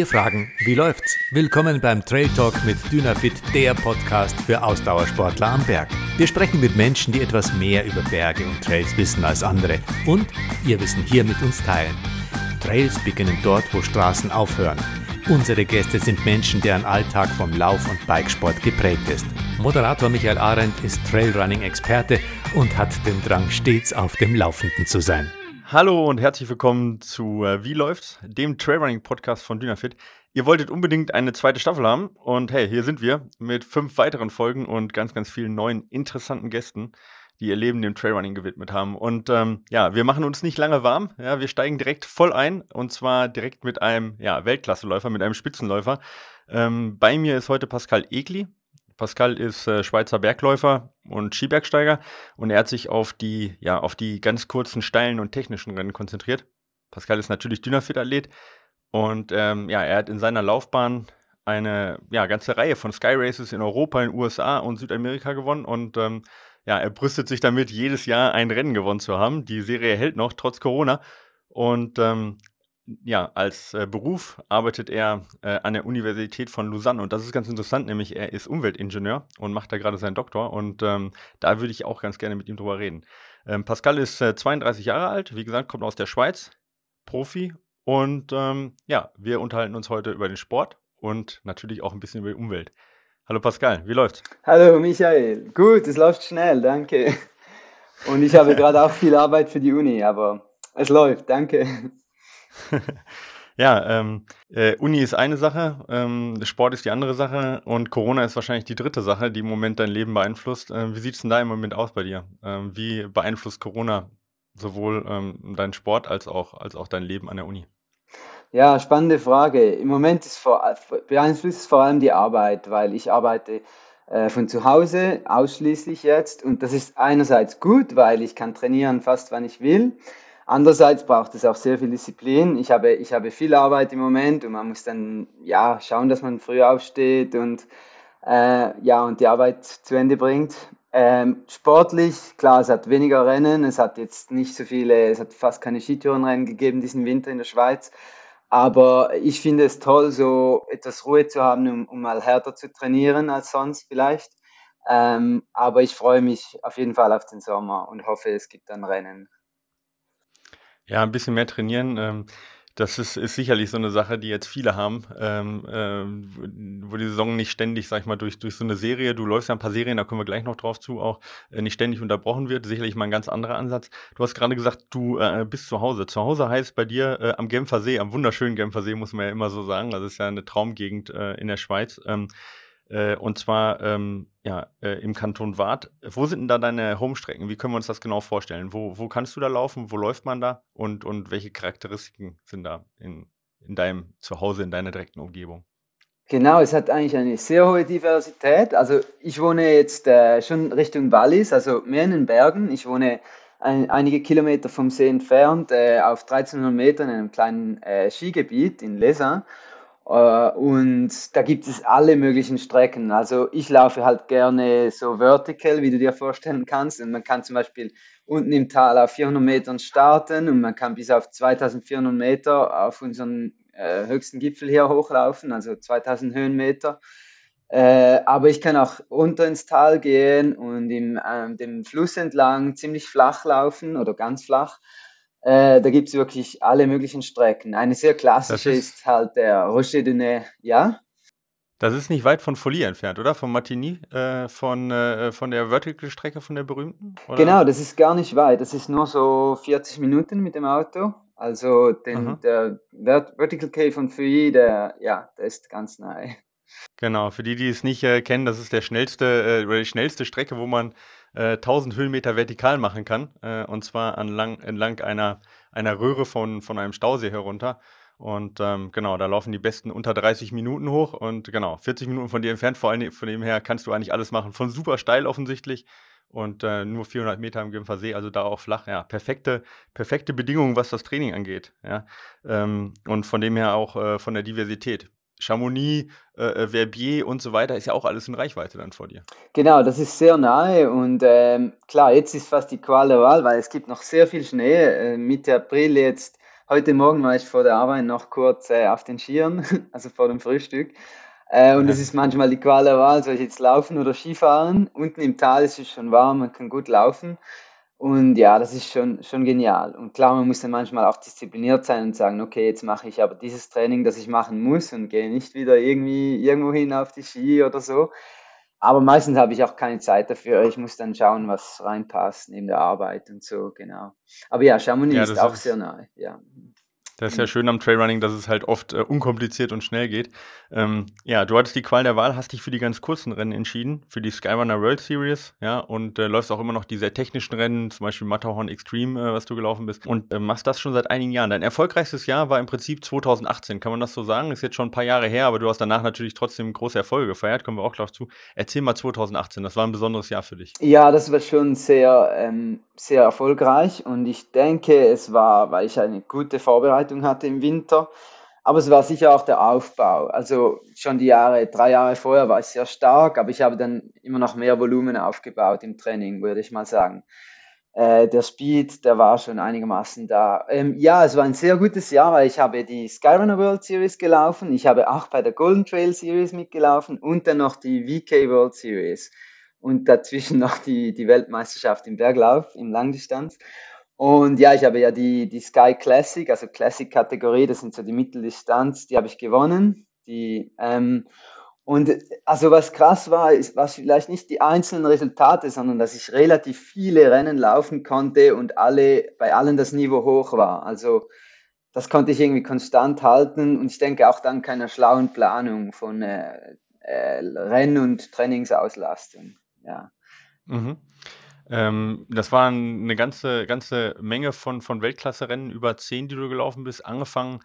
Wir fragen, wie läuft's? Willkommen beim Trail Talk mit Dynafit, der Podcast für Ausdauersportler am Berg. Wir sprechen mit Menschen, die etwas mehr über Berge und Trails wissen als andere und ihr Wissen hier mit uns teilen. Trails beginnen dort, wo Straßen aufhören. Unsere Gäste sind Menschen, deren Alltag vom Lauf- und Bikesport geprägt ist. Moderator Michael Arendt ist Trailrunning-Experte und hat den Drang, stets auf dem Laufenden zu sein. Hallo und herzlich willkommen zu äh, Wie läuft's? Dem Trailrunning-Podcast von Dynafit. Ihr wolltet unbedingt eine zweite Staffel haben und hey, hier sind wir mit fünf weiteren Folgen und ganz, ganz vielen neuen interessanten Gästen, die ihr Leben dem Trailrunning gewidmet haben. Und ähm, ja, wir machen uns nicht lange warm. Ja, wir steigen direkt voll ein und zwar direkt mit einem ja, Weltklasseläufer, mit einem Spitzenläufer. Ähm, bei mir ist heute Pascal Egli. Pascal ist äh, Schweizer Bergläufer und Skibergsteiger und er hat sich auf die, ja, auf die ganz kurzen, steilen und technischen Rennen konzentriert. Pascal ist natürlich Dynafit-Athlet und ähm, ja, er hat in seiner Laufbahn eine ja, ganze Reihe von Sky Races in Europa, in den USA und Südamerika gewonnen und ähm, ja, er brüstet sich damit, jedes Jahr ein Rennen gewonnen zu haben. Die Serie hält noch, trotz Corona. Und ähm, ja, als äh, Beruf arbeitet er äh, an der Universität von Lausanne und das ist ganz interessant, nämlich er ist Umweltingenieur und macht da gerade seinen Doktor und ähm, da würde ich auch ganz gerne mit ihm drüber reden. Ähm, Pascal ist äh, 32 Jahre alt, wie gesagt, kommt aus der Schweiz, Profi und ähm, ja, wir unterhalten uns heute über den Sport und natürlich auch ein bisschen über die Umwelt. Hallo Pascal, wie läuft's? Hallo Michael, gut, es läuft schnell, danke. Und ich habe gerade auch viel Arbeit für die Uni, aber es läuft, danke. ja, ähm, äh, Uni ist eine Sache, ähm, Sport ist die andere Sache und Corona ist wahrscheinlich die dritte Sache, die im Moment dein Leben beeinflusst. Ähm, wie sieht es denn da im Moment aus bei dir? Ähm, wie beeinflusst Corona sowohl ähm, deinen Sport als auch, als auch dein Leben an der Uni? Ja, spannende Frage. Im Moment ist vor, beeinflusst vor allem die Arbeit, weil ich arbeite äh, von zu Hause ausschließlich jetzt und das ist einerseits gut, weil ich kann trainieren fast wann ich will. Andererseits braucht es auch sehr viel Disziplin. Ich habe, ich habe viel Arbeit im Moment und man muss dann ja schauen, dass man früh aufsteht und äh, ja und die Arbeit zu Ende bringt. Ähm, sportlich, klar, es hat weniger Rennen, es hat jetzt nicht so viele, es hat fast keine Skitourenrennen gegeben diesen Winter in der Schweiz. Aber ich finde es toll, so etwas Ruhe zu haben, um, um mal härter zu trainieren als sonst vielleicht. Ähm, aber ich freue mich auf jeden Fall auf den Sommer und hoffe, es gibt dann Rennen. Ja, ein bisschen mehr trainieren. Ähm, das ist, ist sicherlich so eine Sache, die jetzt viele haben, ähm, ähm, wo die Saison nicht ständig, sag ich mal, durch, durch so eine Serie, du läufst ja ein paar Serien, da kommen wir gleich noch drauf zu, auch äh, nicht ständig unterbrochen wird. Sicherlich mal ein ganz anderer Ansatz. Du hast gerade gesagt, du äh, bist zu Hause. Zu Hause heißt bei dir äh, am Genfer See, am wunderschönen Genfer See, muss man ja immer so sagen. Das ist ja eine Traumgegend äh, in der Schweiz. Ähm, äh, und zwar ähm, ja, äh, im Kanton Waadt. Wo sind denn da deine Homestrecken? Wie können wir uns das genau vorstellen? Wo, wo kannst du da laufen? Wo läuft man da? Und, und welche Charakteristiken sind da in, in deinem Zuhause, in deiner direkten Umgebung? Genau, es hat eigentlich eine sehr hohe Diversität. Also ich wohne jetzt äh, schon Richtung Wallis, also mehr in den Bergen. Ich wohne ein, einige Kilometer vom See entfernt, äh, auf 1300 Metern in einem kleinen äh, Skigebiet in Lesin. Äh, und da gibt es alle möglichen Strecken. Also ich laufe halt gerne so vertical, wie du dir vorstellen kannst. Und man kann zum Beispiel unten im Tal auf 400 Metern starten und man kann bis auf 2400 Meter auf unseren äh, höchsten Gipfel hier hochlaufen, also 2000 Höhenmeter. Äh, aber ich kann auch runter ins Tal gehen und im, äh, dem Fluss entlang ziemlich flach laufen oder ganz flach. Äh, da gibt es wirklich alle möglichen Strecken. Eine sehr klassische ist, ist, halt der Rocher de Nez, ja? Das ist nicht weit von Folie entfernt, oder? Von Martigny, äh, von, äh, von der Vertical-Strecke, von der berühmten? Oder? Genau, das ist gar nicht weit. Das ist nur so 40 Minuten mit dem Auto. Also den, der Vertical Cave von Feuilly, der, ja, der ist ganz nahe. Genau, für die, die es nicht äh, kennen, das ist der schnellste, äh, die schnellste Strecke, wo man äh, 1000 Höhenmeter vertikal machen kann. Äh, und zwar anlang, entlang einer, einer Röhre von, von einem Stausee herunter. Und ähm, genau, da laufen die Besten unter 30 Minuten hoch und genau, 40 Minuten von dir entfernt. Vor allem von dem her kannst du eigentlich alles machen. Von super steil offensichtlich und äh, nur 400 Meter am Genfer See, also da auch flach. Ja, perfekte, perfekte Bedingungen, was das Training angeht. Ja, ähm, und von dem her auch äh, von der Diversität. Chamonix, äh, äh, Verbier und so weiter ist ja auch alles in Reichweite dann vor dir. Genau, das ist sehr nahe und ähm, klar, jetzt ist fast die Qual der Wahl, weil es gibt noch sehr viel Schnee. Äh, Mitte April jetzt heute Morgen war ich vor der Arbeit noch kurz äh, auf den Skiern, also vor dem Frühstück. Äh, und es ja. ist manchmal die Qual der Wahl, soll ich jetzt laufen oder Skifahren? Unten im Tal ist es schon warm, man kann gut laufen. Und ja, das ist schon, schon genial. Und klar, man muss dann manchmal auch diszipliniert sein und sagen, okay, jetzt mache ich aber dieses Training, das ich machen muss und gehe nicht wieder irgendwie irgendwo hin auf die Ski oder so. Aber meistens habe ich auch keine Zeit dafür. Ich muss dann schauen, was reinpasst neben der Arbeit und so, genau. Aber ja, Chamonix ja, ist auch ist, sehr nahe, ja. Das ist ja schön am Trailrunning, dass es halt oft äh, unkompliziert und schnell geht. Ähm, ja, du hattest die Qual der Wahl, hast dich für die ganz kurzen Rennen entschieden, für die Skyrunner World Series, ja, und äh, läufst auch immer noch die sehr technischen Rennen, zum Beispiel Matterhorn Extreme, äh, was du gelaufen bist, und äh, machst das schon seit einigen Jahren. Dein erfolgreichstes Jahr war im Prinzip 2018, kann man das so sagen? Ist jetzt schon ein paar Jahre her, aber du hast danach natürlich trotzdem große Erfolge gefeiert, kommen wir auch gleich zu. Erzähl mal 2018, das war ein besonderes Jahr für dich. Ja, das war schon sehr, ähm, sehr erfolgreich und ich denke, es war, weil ich eine gute Vorbereitung Vorbereitung hatte im Winter. Aber es war sicher auch der Aufbau. Also schon die Jahre, drei Jahre vorher war ich sehr stark, aber ich habe dann immer noch mehr Volumen aufgebaut im Training, würde ich mal sagen. Äh, der Speed, der war schon einigermaßen da. Ähm, ja, es war ein sehr gutes Jahr, weil ich habe die Skyrunner World Series gelaufen, ich habe auch bei der Golden Trail Series mitgelaufen und dann noch die VK World Series und dazwischen noch die, die Weltmeisterschaft im Berglauf, im Langdistanz. Und ja, ich habe ja die, die Sky Classic, also Classic-Kategorie, das sind so die Mitteldistanz, die habe ich gewonnen. Die, ähm, und also was krass war, ist, war vielleicht nicht die einzelnen Resultate, sondern dass ich relativ viele Rennen laufen konnte und alle, bei allen das Niveau hoch war. Also das konnte ich irgendwie konstant halten und ich denke auch dank einer schlauen Planung von äh, äh, Renn- und Trainingsauslastung. Ja. Mhm. Ähm, das waren eine ganze, ganze Menge von, von Weltklasse-Rennen, über zehn, die du gelaufen bist, angefangen,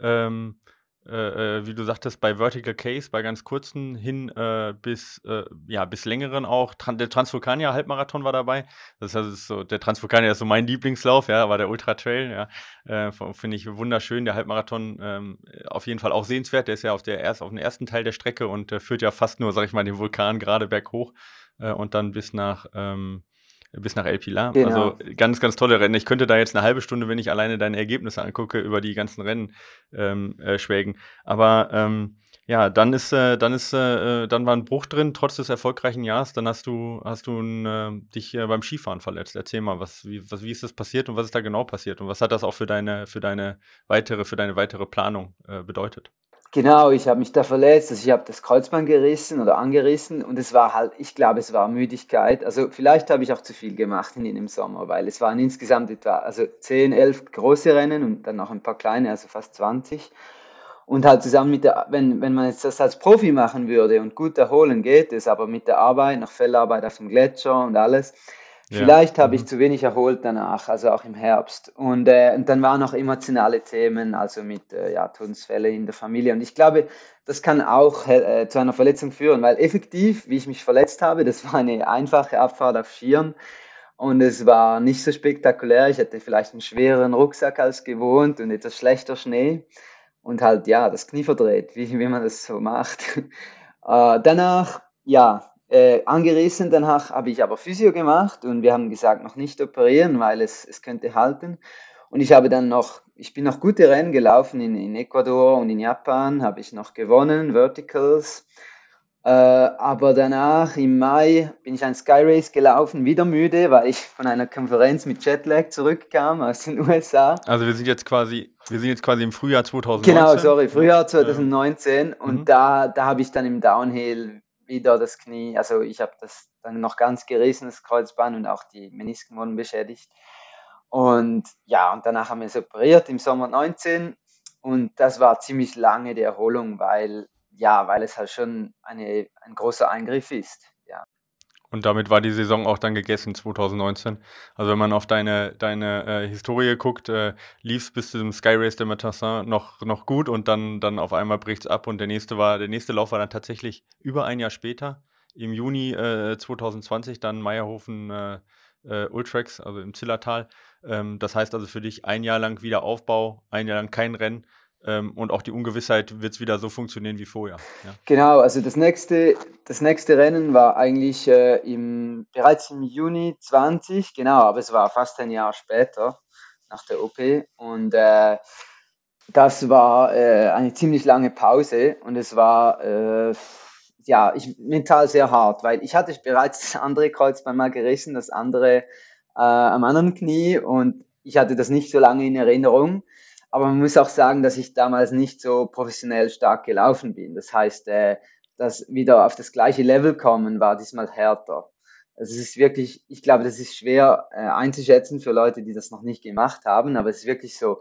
ähm, äh, äh wie du sagtest, bei Vertical Case, bei ganz kurzen hin äh, bis, äh, ja, bis längeren auch. Tran der Transvulkania Halbmarathon war dabei. Das heißt, so, der Transvulkania ist so mein Lieblingslauf, ja, war der Ultra Trail, ja. Äh, Finde ich wunderschön. Der Halbmarathon ähm, auf jeden Fall auch sehenswert. Der ist ja auf, der erst, auf dem ersten Teil der Strecke und führt ja fast nur, sag ich mal, den Vulkan gerade berghoch und dann bis nach, ähm, bis nach El Pilar. Genau. Also ganz, ganz tolle Rennen. Ich könnte da jetzt eine halbe Stunde, wenn ich alleine deine Ergebnisse angucke, über die ganzen Rennen ähm, äh, schwelgen. Aber ähm, ja, dann ist, äh, dann ist, äh, dann war ein Bruch drin, trotz des erfolgreichen Jahres. Dann hast du, hast du äh, dich äh, beim Skifahren verletzt. Erzähl mal, was, wie, was, wie ist das passiert und was ist da genau passiert und was hat das auch für deine, für deine weitere, für deine weitere Planung äh, bedeutet? Genau, ich habe mich da verletzt, also ich habe das Kreuzband gerissen oder angerissen und es war halt, ich glaube, es war Müdigkeit. Also vielleicht habe ich auch zu viel gemacht in dem Sommer, weil es waren insgesamt etwa also 10, 11 große Rennen und dann noch ein paar kleine, also fast 20. Und halt zusammen mit der, wenn, wenn man jetzt das als Profi machen würde und gut erholen geht es, aber mit der Arbeit, noch Fellarbeit auf dem Gletscher und alles, Vielleicht ja. habe ich mhm. zu wenig erholt danach, also auch im Herbst. Und, äh, und dann waren noch emotionale Themen, also mit äh, ja, Todesfälle in der Familie. Und ich glaube, das kann auch äh, zu einer Verletzung führen, weil effektiv, wie ich mich verletzt habe, das war eine einfache Abfahrt auf Skiern. Und es war nicht so spektakulär. Ich hatte vielleicht einen schwereren Rucksack als gewohnt und etwas schlechter Schnee. Und halt, ja, das Knie verdreht, wie, wie man das so macht. äh, danach, ja, äh, angerissen. Danach habe ich aber Physio gemacht und wir haben gesagt, noch nicht operieren, weil es, es könnte halten. Und ich habe dann noch, ich bin noch gute Rennen gelaufen in, in Ecuador und in Japan, habe ich noch gewonnen, Verticals. Äh, aber danach im Mai bin ich ein Sky Race gelaufen, wieder müde, weil ich von einer Konferenz mit Jetlag zurückkam aus den USA. Also wir sind jetzt quasi, wir sind jetzt quasi im Frühjahr 2019. Genau, sorry, Frühjahr 2019 und mhm. da, da habe ich dann im Downhill wieder das Knie, also ich habe das dann noch ganz gerissen, das Kreuzband und auch die Menisken wurden beschädigt. Und ja, und danach haben wir es operiert im Sommer 19 und das war ziemlich lange die Erholung, weil ja, weil es halt schon eine, ein großer Eingriff ist. Und damit war die Saison auch dann gegessen 2019. Also wenn man auf deine, deine äh, Historie guckt, äh, lief es bis zum Sky Race de Matassin noch, noch gut und dann, dann auf einmal bricht es ab und der nächste war, der nächste Lauf war dann tatsächlich über ein Jahr später, im Juni äh, 2020, dann Meierhofen äh, äh, Ultrax, also im Zillertal. Ähm, das heißt also für dich ein Jahr lang wieder Aufbau, ein Jahr lang kein Rennen ähm, und auch die Ungewissheit wird es wieder so funktionieren wie vorher. Ja. Genau, also das nächste, das nächste Rennen war eigentlich äh, im, bereits im Juni 20, genau, aber es war fast ein Jahr später. nach der OP. Und äh, das war äh, eine ziemlich lange Pause und es war äh, ja ich, mental sehr hart, weil ich hatte bereits das andere Kreuzbein mal gerissen, das andere äh, am anderen Knie und ich hatte das nicht so lange in Erinnerung. Aber man muss auch sagen, dass ich damals nicht so professionell stark gelaufen bin. Das heißt, äh, das wieder auf das gleiche Level kommen war diesmal härter. Also es ist wirklich, ich glaube, das ist schwer äh, einzuschätzen für Leute, die das noch nicht gemacht haben, aber es ist wirklich so,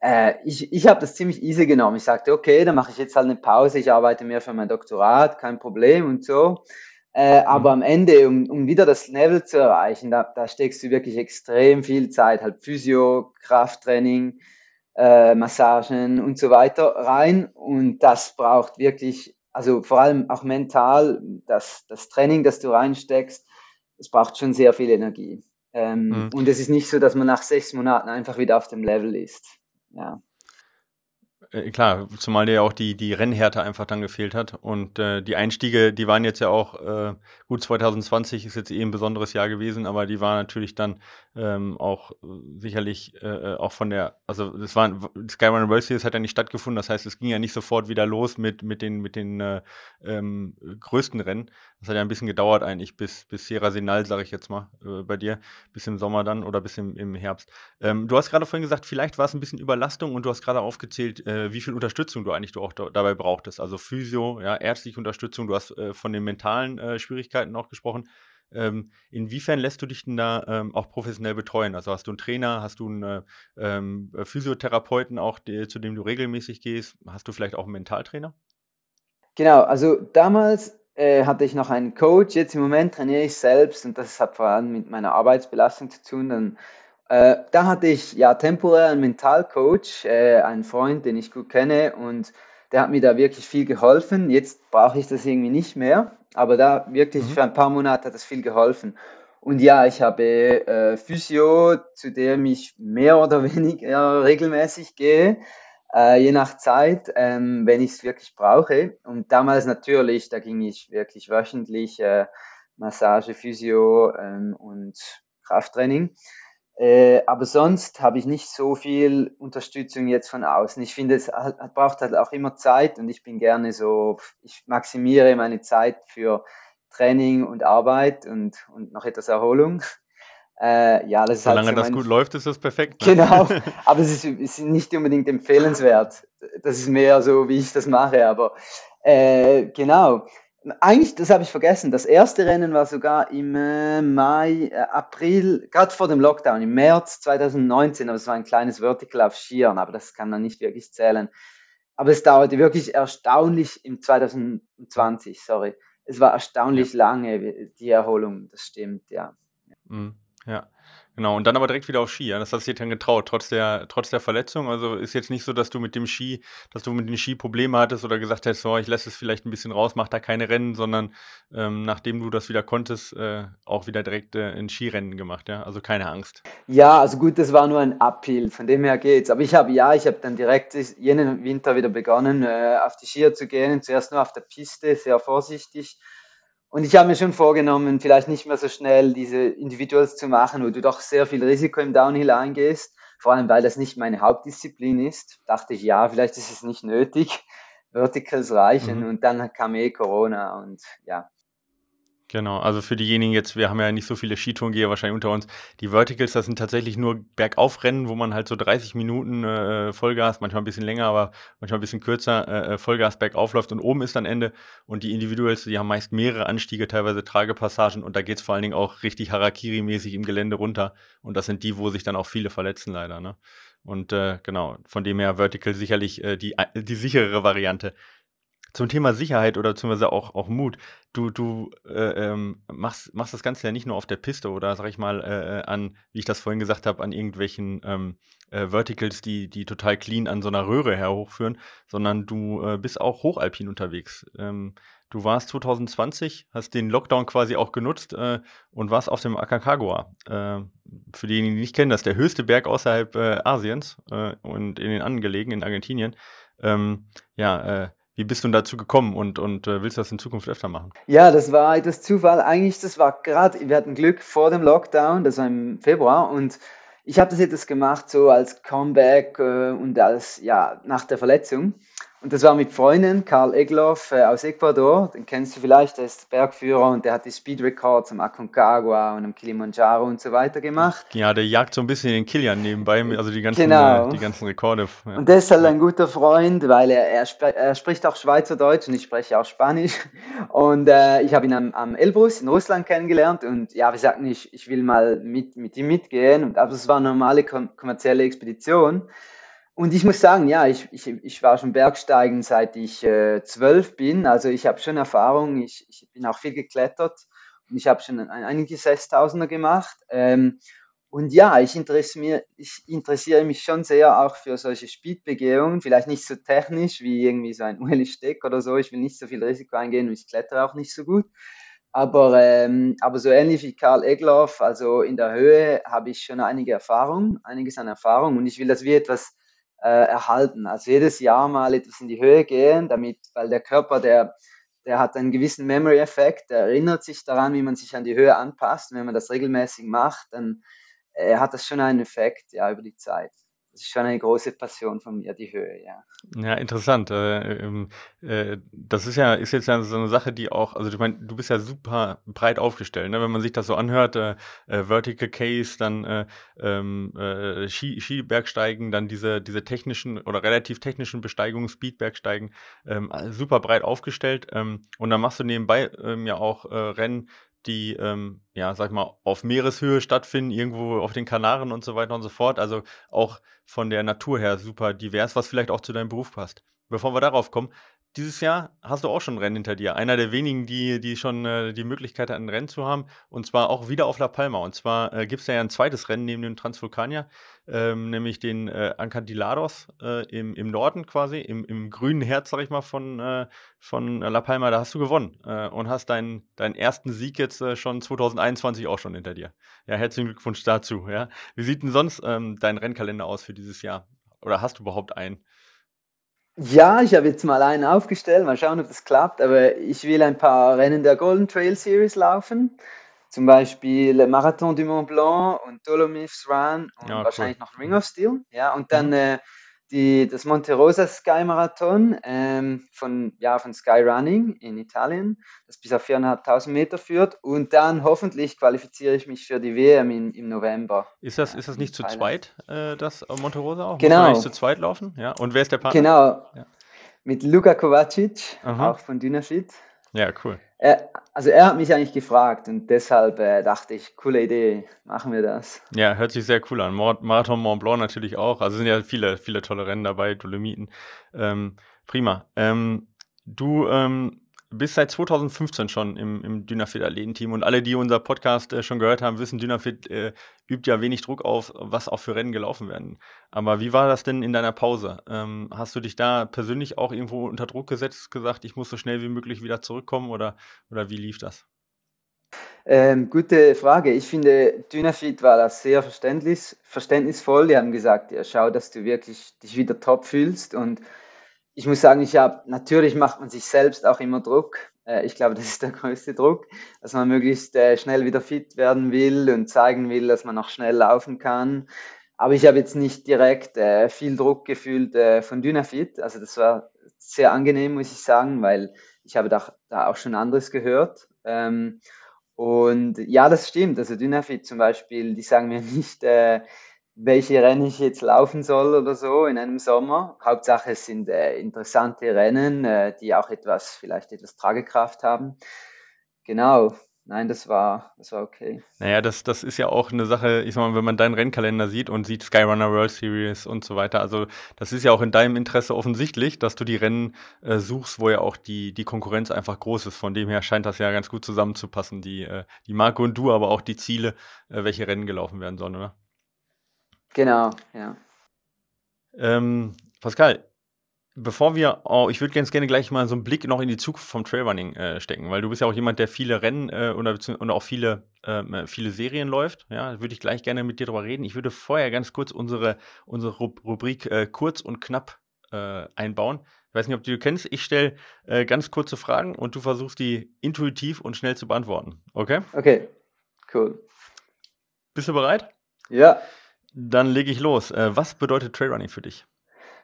äh, ich, ich habe das ziemlich easy genommen. Ich sagte, okay, dann mache ich jetzt halt eine Pause, ich arbeite mehr für mein Doktorat, kein Problem und so. Äh, aber mhm. am Ende, um, um wieder das Level zu erreichen, da, da steckst du wirklich extrem viel Zeit, halt Physio, Krafttraining, äh, Massagen und so weiter rein. Und das braucht wirklich, also vor allem auch mental, das, das Training, das du reinsteckst, es braucht schon sehr viel Energie. Ähm, mhm. Und es ist nicht so, dass man nach sechs Monaten einfach wieder auf dem Level ist. Ja. Äh, klar, zumal dir ja auch die, die Rennhärte einfach dann gefehlt hat. Und äh, die Einstiege, die waren jetzt ja auch, äh, gut, 2020 ist jetzt eh ein besonderes Jahr gewesen, aber die waren natürlich dann ähm, auch äh, sicherlich äh, auch von der, also das war Skyrun World Series hat ja nicht stattgefunden, das heißt, es ging ja nicht sofort wieder los mit, mit den, mit den äh, ähm, größten Rennen. Das hat ja ein bisschen gedauert eigentlich, bis, bis Sierra Senal, sage ich jetzt mal, äh, bei dir, bis im Sommer dann oder bis im, im Herbst. Ähm, du hast gerade vorhin gesagt, vielleicht war es ein bisschen Überlastung und du hast gerade aufgezählt, äh, wie viel Unterstützung du eigentlich du auch da, dabei brauchtest. Also Physio, ja, ärztliche Unterstützung, du hast äh, von den mentalen äh, Schwierigkeiten auch gesprochen. Ähm, inwiefern lässt du dich denn da ähm, auch professionell betreuen? Also hast du einen Trainer, hast du einen äh, ähm, Physiotherapeuten auch, die, zu dem du regelmäßig gehst? Hast du vielleicht auch einen Mentaltrainer? Genau, also damals äh, hatte ich noch einen Coach, jetzt im Moment trainiere ich selbst und das hat vor allem mit meiner Arbeitsbelastung zu tun. Dann, äh, da hatte ich ja temporär einen Mentalcoach, äh, einen Freund, den ich gut kenne und der hat mir da wirklich viel geholfen. Jetzt brauche ich das irgendwie nicht mehr, aber da wirklich mhm. für ein paar Monate hat das viel geholfen. Und ja, ich habe äh, Physio, zu dem ich mehr oder weniger regelmäßig gehe, äh, je nach Zeit, ähm, wenn ich es wirklich brauche. Und damals natürlich, da ging ich wirklich wöchentlich äh, Massage, Physio ähm, und Krafttraining. Äh, aber sonst habe ich nicht so viel Unterstützung jetzt von außen. Ich finde, es hat, braucht halt auch immer Zeit und ich bin gerne so, ich maximiere meine Zeit für Training und Arbeit und, und noch etwas Erholung. Äh, ja, das Solange ist halt so das gut läuft, ist das perfekt. Ne? Genau, aber es ist, ist, nicht unbedingt empfehlenswert. Das ist mehr so, wie ich das mache, aber äh, genau. Eigentlich, das habe ich vergessen. Das erste Rennen war sogar im äh, Mai, äh, April, gerade vor dem Lockdown, im März 2019, aber es war ein kleines Vertical auf Skiern, aber das kann man nicht wirklich zählen. Aber es dauerte wirklich erstaunlich im 2020, sorry. Es war erstaunlich ja. lange, die Erholung, das stimmt, ja. Mhm. Ja, genau. Und dann aber direkt wieder auf Ski. Ja? Das hast du dir dann getraut, trotz der, trotz der Verletzung. Also ist jetzt nicht so, dass du mit dem Ski, dass du mit dem Ski Probleme hattest oder gesagt hast, so, ich lasse es vielleicht ein bisschen raus, mach da keine Rennen, sondern ähm, nachdem du das wieder konntest, äh, auch wieder direkt äh, ein Skirennen gemacht, ja. Also keine Angst. Ja, also gut, das war nur ein Uphill, von dem her geht's. Aber ich habe ja, ich habe dann direkt jenen Winter wieder begonnen, äh, auf die Skier zu gehen. Zuerst nur auf der Piste, sehr vorsichtig und ich habe mir schon vorgenommen, vielleicht nicht mehr so schnell diese Individuals zu machen, wo du doch sehr viel Risiko im Downhill eingehst. Vor allem, weil das nicht meine Hauptdisziplin ist. Dachte ich, ja, vielleicht ist es nicht nötig. Verticals reichen. Mhm. Und dann kam eh Corona und ja, Genau, also für diejenigen jetzt, wir haben ja nicht so viele Skitourengeher wahrscheinlich unter uns. Die Verticals, das sind tatsächlich nur Bergaufrennen, wo man halt so 30 Minuten äh, Vollgas, manchmal ein bisschen länger, aber manchmal ein bisschen kürzer, äh, äh, Vollgas bergauf läuft und oben ist dann Ende. Und die Individuals, die haben meist mehrere Anstiege, teilweise Tragepassagen und da geht's vor allen Dingen auch richtig Harakiri-mäßig im Gelände runter. Und das sind die, wo sich dann auch viele verletzen leider. Ne? Und äh, genau, von dem her Vertical sicherlich äh, die, die sicherere Variante zum Thema Sicherheit oder beziehungsweise auch, auch Mut. Du, du äh, ähm, machst, machst das Ganze ja nicht nur auf der Piste oder sag ich mal äh, äh, an, wie ich das vorhin gesagt habe, an irgendwelchen ähm, äh, Verticals, die, die total clean an so einer Röhre her hochführen, sondern du äh, bist auch hochalpin unterwegs. Ähm, du warst 2020, hast den Lockdown quasi auch genutzt äh, und warst auf dem Aconcagua. für diejenigen, die nicht kennen, das ist der höchste Berg außerhalb Asiens und in den Angelegen in Argentinien. Ähm, ja, wie bist du dazu gekommen und, und äh, willst du das in Zukunft öfter machen? Ja, das war etwas Zufall. Eigentlich, das war gerade, wir hatten Glück vor dem Lockdown, das war im Februar und ich habe das jetzt gemacht so als Comeback äh, und als, ja, nach der Verletzung. Und das war mit Freunden, Karl Egloff äh, aus Ecuador, den kennst du vielleicht, der ist Bergführer und der hat die Speed Records am Aconcagua und am Kilimanjaro und so weiter gemacht. Ja, der jagt so ein bisschen den Kilian nebenbei, also die ganzen, genau. äh, die ganzen Rekorde. Ja. Und der ist halt ein guter Freund, weil er, er, sp er, spricht auch Schweizerdeutsch und ich spreche auch Spanisch. Und äh, ich habe ihn am, am Elbrus in Russland kennengelernt und ja, wir sagten, ich, ich will mal mit, mit ihm mitgehen. Und, aber es war eine normale kommerzielle Expedition. Und ich muss sagen, ja, ich, ich, ich war schon Bergsteigen, seit ich äh, zwölf bin. Also ich habe schon Erfahrung, ich, ich bin auch viel geklettert und ich habe schon ein, einige Sechstausender gemacht. Ähm, und ja, ich interessiere, ich interessiere mich schon sehr auch für solche Speedbegehungen, vielleicht nicht so technisch wie irgendwie so ein UL-Steck oder so. Ich will nicht so viel Risiko eingehen und ich klettere auch nicht so gut. Aber, ähm, aber so ähnlich wie Karl Egloff, also in der Höhe habe ich schon einige Erfahrung, einiges an Erfahrung und ich will das wie etwas äh, erhalten. Also jedes Jahr mal etwas in die Höhe gehen, damit, weil der Körper, der, der hat einen gewissen Memory-Effekt, der erinnert sich daran, wie man sich an die Höhe anpasst. Und wenn man das regelmäßig macht, dann äh, hat das schon einen Effekt ja, über die Zeit das ist schon eine große Passion von mir, die Höhe, ja. Ja, interessant. Äh, ähm, äh, das ist ja, ist jetzt ja so eine Sache, die auch, also ich meine, du bist ja super breit aufgestellt, ne? wenn man sich das so anhört, äh, äh Vertical Case, dann äh, ähm, äh, Ski, Skibergsteigen, dann diese, diese technischen oder relativ technischen Besteigungen, Speedbergsteigen, ähm, super breit aufgestellt. Und dann machst du nebenbei ja auch Rennen, die, ähm, ja, sag mal, auf Meereshöhe stattfinden, irgendwo auf den Kanaren und so weiter und so fort. Also auch von der Natur her super divers, was vielleicht auch zu deinem Beruf passt. Bevor wir darauf kommen, dieses Jahr hast du auch schon ein Rennen hinter dir. Einer der wenigen, die, die schon äh, die Möglichkeit hatten, ein Rennen zu haben. Und zwar auch wieder auf La Palma. Und zwar äh, gibt es ja ein zweites Rennen neben dem Transvulkanier, ähm, nämlich den äh, Ancantilados äh, im, im Norden quasi, im, im grünen Herz, sag ich mal, von, äh, von La Palma. Da hast du gewonnen äh, und hast deinen, deinen ersten Sieg jetzt äh, schon 2021 auch schon hinter dir. Ja, herzlichen Glückwunsch dazu. Ja. Wie sieht denn sonst ähm, dein Rennkalender aus für dieses Jahr? Oder hast du überhaupt einen? Ja, ich habe jetzt mal einen aufgestellt, mal schauen, ob das klappt, aber ich will ein paar Rennen der Golden Trail Series laufen. Zum Beispiel Marathon du Mont Blanc und Dolomites Run und ja, wahrscheinlich cool. noch Ring of Steel. Ja, und dann mhm. äh, die, das Monte Rosa Sky Marathon ähm, von, ja, von Sky Running in Italien, das bis auf 4.500 Meter führt. Und dann hoffentlich qualifiziere ich mich für die WM in, im November. Ist das, ist das nicht zu zweit, äh, das Monte Rosa auch? Genau. Muss man nicht zu zweit laufen? Ja. Und wer ist der Partner? Genau. Ja. Mit Luka Kovacic, Aha. auch von Dynafit. Ja, cool. Er, also er hat mich eigentlich gefragt und deshalb äh, dachte ich, coole Idee, machen wir das. Ja, hört sich sehr cool an. Marathon Mont Blanc natürlich auch. Also sind ja viele, viele tolle Rennen dabei, Dolomiten. Ähm, prima. Ähm, du ähm, bist seit 2015 schon im, im Dynafit Athletenteam und alle, die unser Podcast äh, schon gehört haben, wissen, Dynafit äh, übt ja wenig Druck auf, was auch für Rennen gelaufen werden. Aber wie war das denn in deiner Pause? Ähm, hast du dich da persönlich auch irgendwo unter Druck gesetzt, gesagt, ich muss so schnell wie möglich wieder zurückkommen oder, oder wie lief das? Ähm, gute Frage. Ich finde, Dynafit war das sehr verständnisvoll. Die haben gesagt, ja, schau, dass du wirklich dich wieder top fühlst und ich muss sagen, ich habe, natürlich macht man sich selbst auch immer Druck. Äh, ich glaube, das ist der größte Druck, dass man möglichst äh, schnell wieder fit werden will und zeigen will, dass man noch schnell laufen kann. Aber ich habe jetzt nicht direkt äh, viel Druck gefühlt von Dynafit. Also das war sehr angenehm, muss ich sagen, weil ich habe da, da auch schon anderes gehört. Ähm, und ja, das stimmt. Also Dynafit zum Beispiel, die sagen mir nicht, welche Rennen ich jetzt laufen soll oder so in einem Sommer. Hauptsache es sind äh, interessante Rennen, äh, die auch etwas, vielleicht etwas Tragekraft haben. Genau. Nein, das war, das war okay. Naja, das, das ist ja auch eine Sache, ich sag mal, wenn man deinen Rennkalender sieht und sieht Skyrunner World Series und so weiter, also das ist ja auch in deinem Interesse offensichtlich, dass du die Rennen äh, suchst, wo ja auch die, die Konkurrenz einfach groß ist. Von dem her scheint das ja ganz gut zusammenzupassen, die, äh, die Marke und du, aber auch die Ziele, äh, welche Rennen gelaufen werden sollen, oder? Genau, ja. Ähm, Pascal, bevor wir, oh, ich würde ganz gerne gleich mal so einen Blick noch in die Zukunft vom Trailrunning äh, stecken, weil du bist ja auch jemand, der viele Rennen äh, oder, oder auch viele, äh, viele Serien läuft. Ja, würde ich gleich gerne mit dir drüber reden. Ich würde vorher ganz kurz unsere, unsere Rubrik äh, kurz und knapp äh, einbauen. Ich weiß nicht, ob du die kennst. Ich stelle äh, ganz kurze Fragen und du versuchst die intuitiv und schnell zu beantworten. Okay? Okay, cool. Bist du bereit? Ja. Dann lege ich los. Äh, was bedeutet Trailrunning für dich?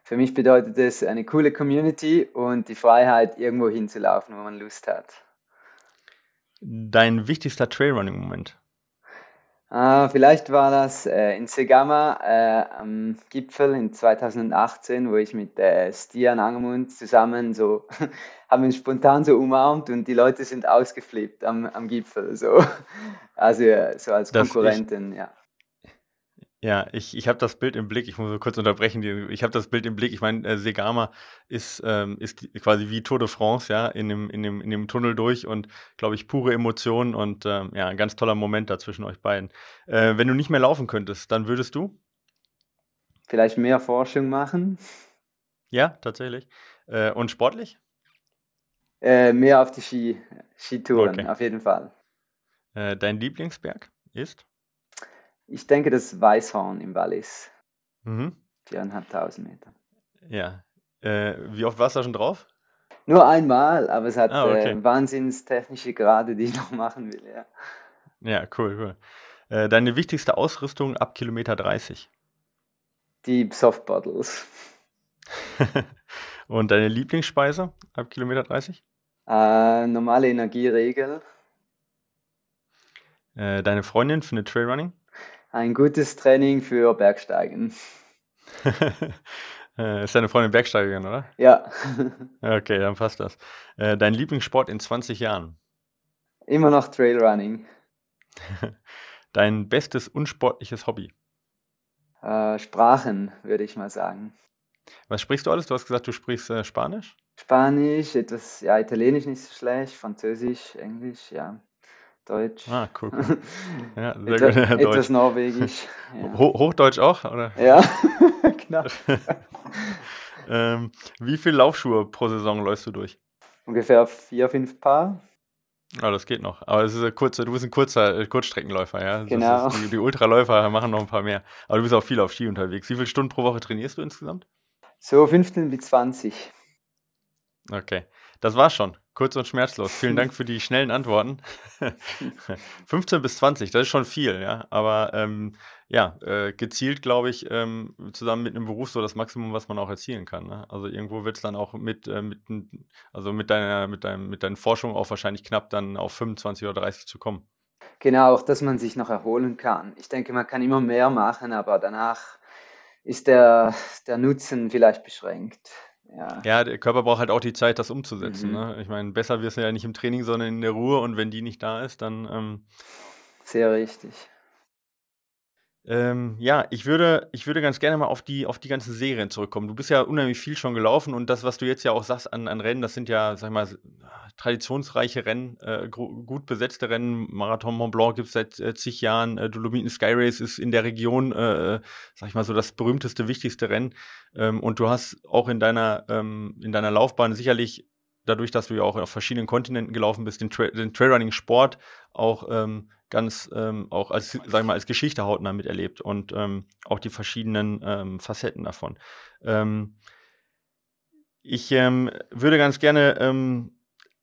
Für mich bedeutet es eine coole Community und die Freiheit, irgendwo hinzulaufen, wo man Lust hat. Dein wichtigster Trailrunning-Moment? Uh, vielleicht war das äh, in Segama äh, am Gipfel in 2018, wo ich mit äh, Stian Angermund zusammen so haben uns spontan so umarmt und die Leute sind ausgeflippt am, am Gipfel. So. Also so als Konkurrenten, ja. Ja, ich, ich habe das Bild im Blick, ich muss kurz unterbrechen, ich habe das Bild im Blick, ich meine, äh, Segama ist, ähm, ist quasi wie Tour de France, ja, in dem, in dem, in dem Tunnel durch und, glaube ich, pure Emotionen und ähm, ja, ein ganz toller Moment da zwischen euch beiden. Äh, wenn du nicht mehr laufen könntest, dann würdest du? Vielleicht mehr Forschung machen. Ja, tatsächlich. Äh, und sportlich? Äh, mehr auf die Ski, Skitouren, okay. auf jeden Fall. Äh, dein Lieblingsberg ist? Ich denke, das Weißhorn im Wallis. Mhm. Viereinhalbtausend Meter. Ja. Äh, wie oft warst du da schon drauf? Nur einmal, aber es hat ah, okay. äh, wahnsinnstechnische Grade, die ich noch machen will, ja. Ja, cool, cool. Äh, deine wichtigste Ausrüstung ab Kilometer 30? Die Softbottles. Und deine Lieblingsspeise ab Kilometer 30? Äh, normale Energieregel. Äh, deine Freundin findet Trailrunning? Ein gutes Training für Bergsteigen. Äh, ist deine Freundin Bergsteigerin, oder? Ja. okay, dann passt das. Äh, dein Lieblingssport in 20 Jahren? Immer noch Trailrunning. Dein bestes unsportliches Hobby? Äh, Sprachen, würde ich mal sagen. Was sprichst du alles? Du hast gesagt, du sprichst äh, Spanisch? Spanisch, etwas, ja, Italienisch nicht so schlecht, Französisch, Englisch, ja. Deutsch. Ah, cool. cool. Ja, sehr Etwa, gut. Ja, etwas Norwegisch. Ja. Hochdeutsch auch, oder? Ja, knapp. ähm, wie viele Laufschuhe pro Saison läufst du durch? Ungefähr vier, fünf Paar. Ah, das geht noch. Aber es ist ein kurzer, du bist ein kurzer äh, Kurzstreckenläufer, ja. Genau. die, die Ultraläufer machen noch ein paar mehr. Aber du bist auch viel auf Ski unterwegs. Wie viele Stunden pro Woche trainierst du insgesamt? So 15 bis 20. Okay. Das war's schon. Kurz und schmerzlos. Vielen Dank für die schnellen Antworten. 15 bis 20, das ist schon viel, ja. Aber ähm, ja, äh, gezielt, glaube ich, ähm, zusammen mit einem Beruf so das Maximum, was man auch erzielen kann. Ne? Also irgendwo wird es dann auch mit, äh, mit, also mit deiner, mit deinem, mit deinen Forschungen auch wahrscheinlich knapp dann auf 25 oder 30 zu kommen. Genau, auch dass man sich noch erholen kann. Ich denke, man kann immer mehr machen, aber danach ist der, der Nutzen vielleicht beschränkt. Ja. ja, der Körper braucht halt auch die Zeit, das umzusetzen. Mhm. Ne? Ich meine, besser wirst du ja nicht im Training, sondern in der Ruhe und wenn die nicht da ist, dann. Ähm, Sehr richtig. Ähm, ja, ich würde, ich würde ganz gerne mal auf die, auf die ganzen Serien zurückkommen. Du bist ja unheimlich viel schon gelaufen und das, was du jetzt ja auch sagst an, an Rennen, das sind ja, sag ich mal, traditionsreiche Rennen, äh, gut besetzte Rennen. Marathon Mont Blanc gibt es seit äh, zig Jahren. Äh, Dolomiten Sky Race ist in der Region, äh, sag ich mal so, das berühmteste, wichtigste Rennen. Ähm, und du hast auch in deiner, ähm, in deiner Laufbahn sicherlich dadurch, dass du ja auch auf verschiedenen Kontinenten gelaufen bist, den, Tra den Trailrunning-Sport auch ähm, ganz ähm, auch als, sag ich mal, als Geschichte hautnah miterlebt und ähm, auch die verschiedenen ähm, Facetten davon. Ähm, ich ähm, würde ganz gerne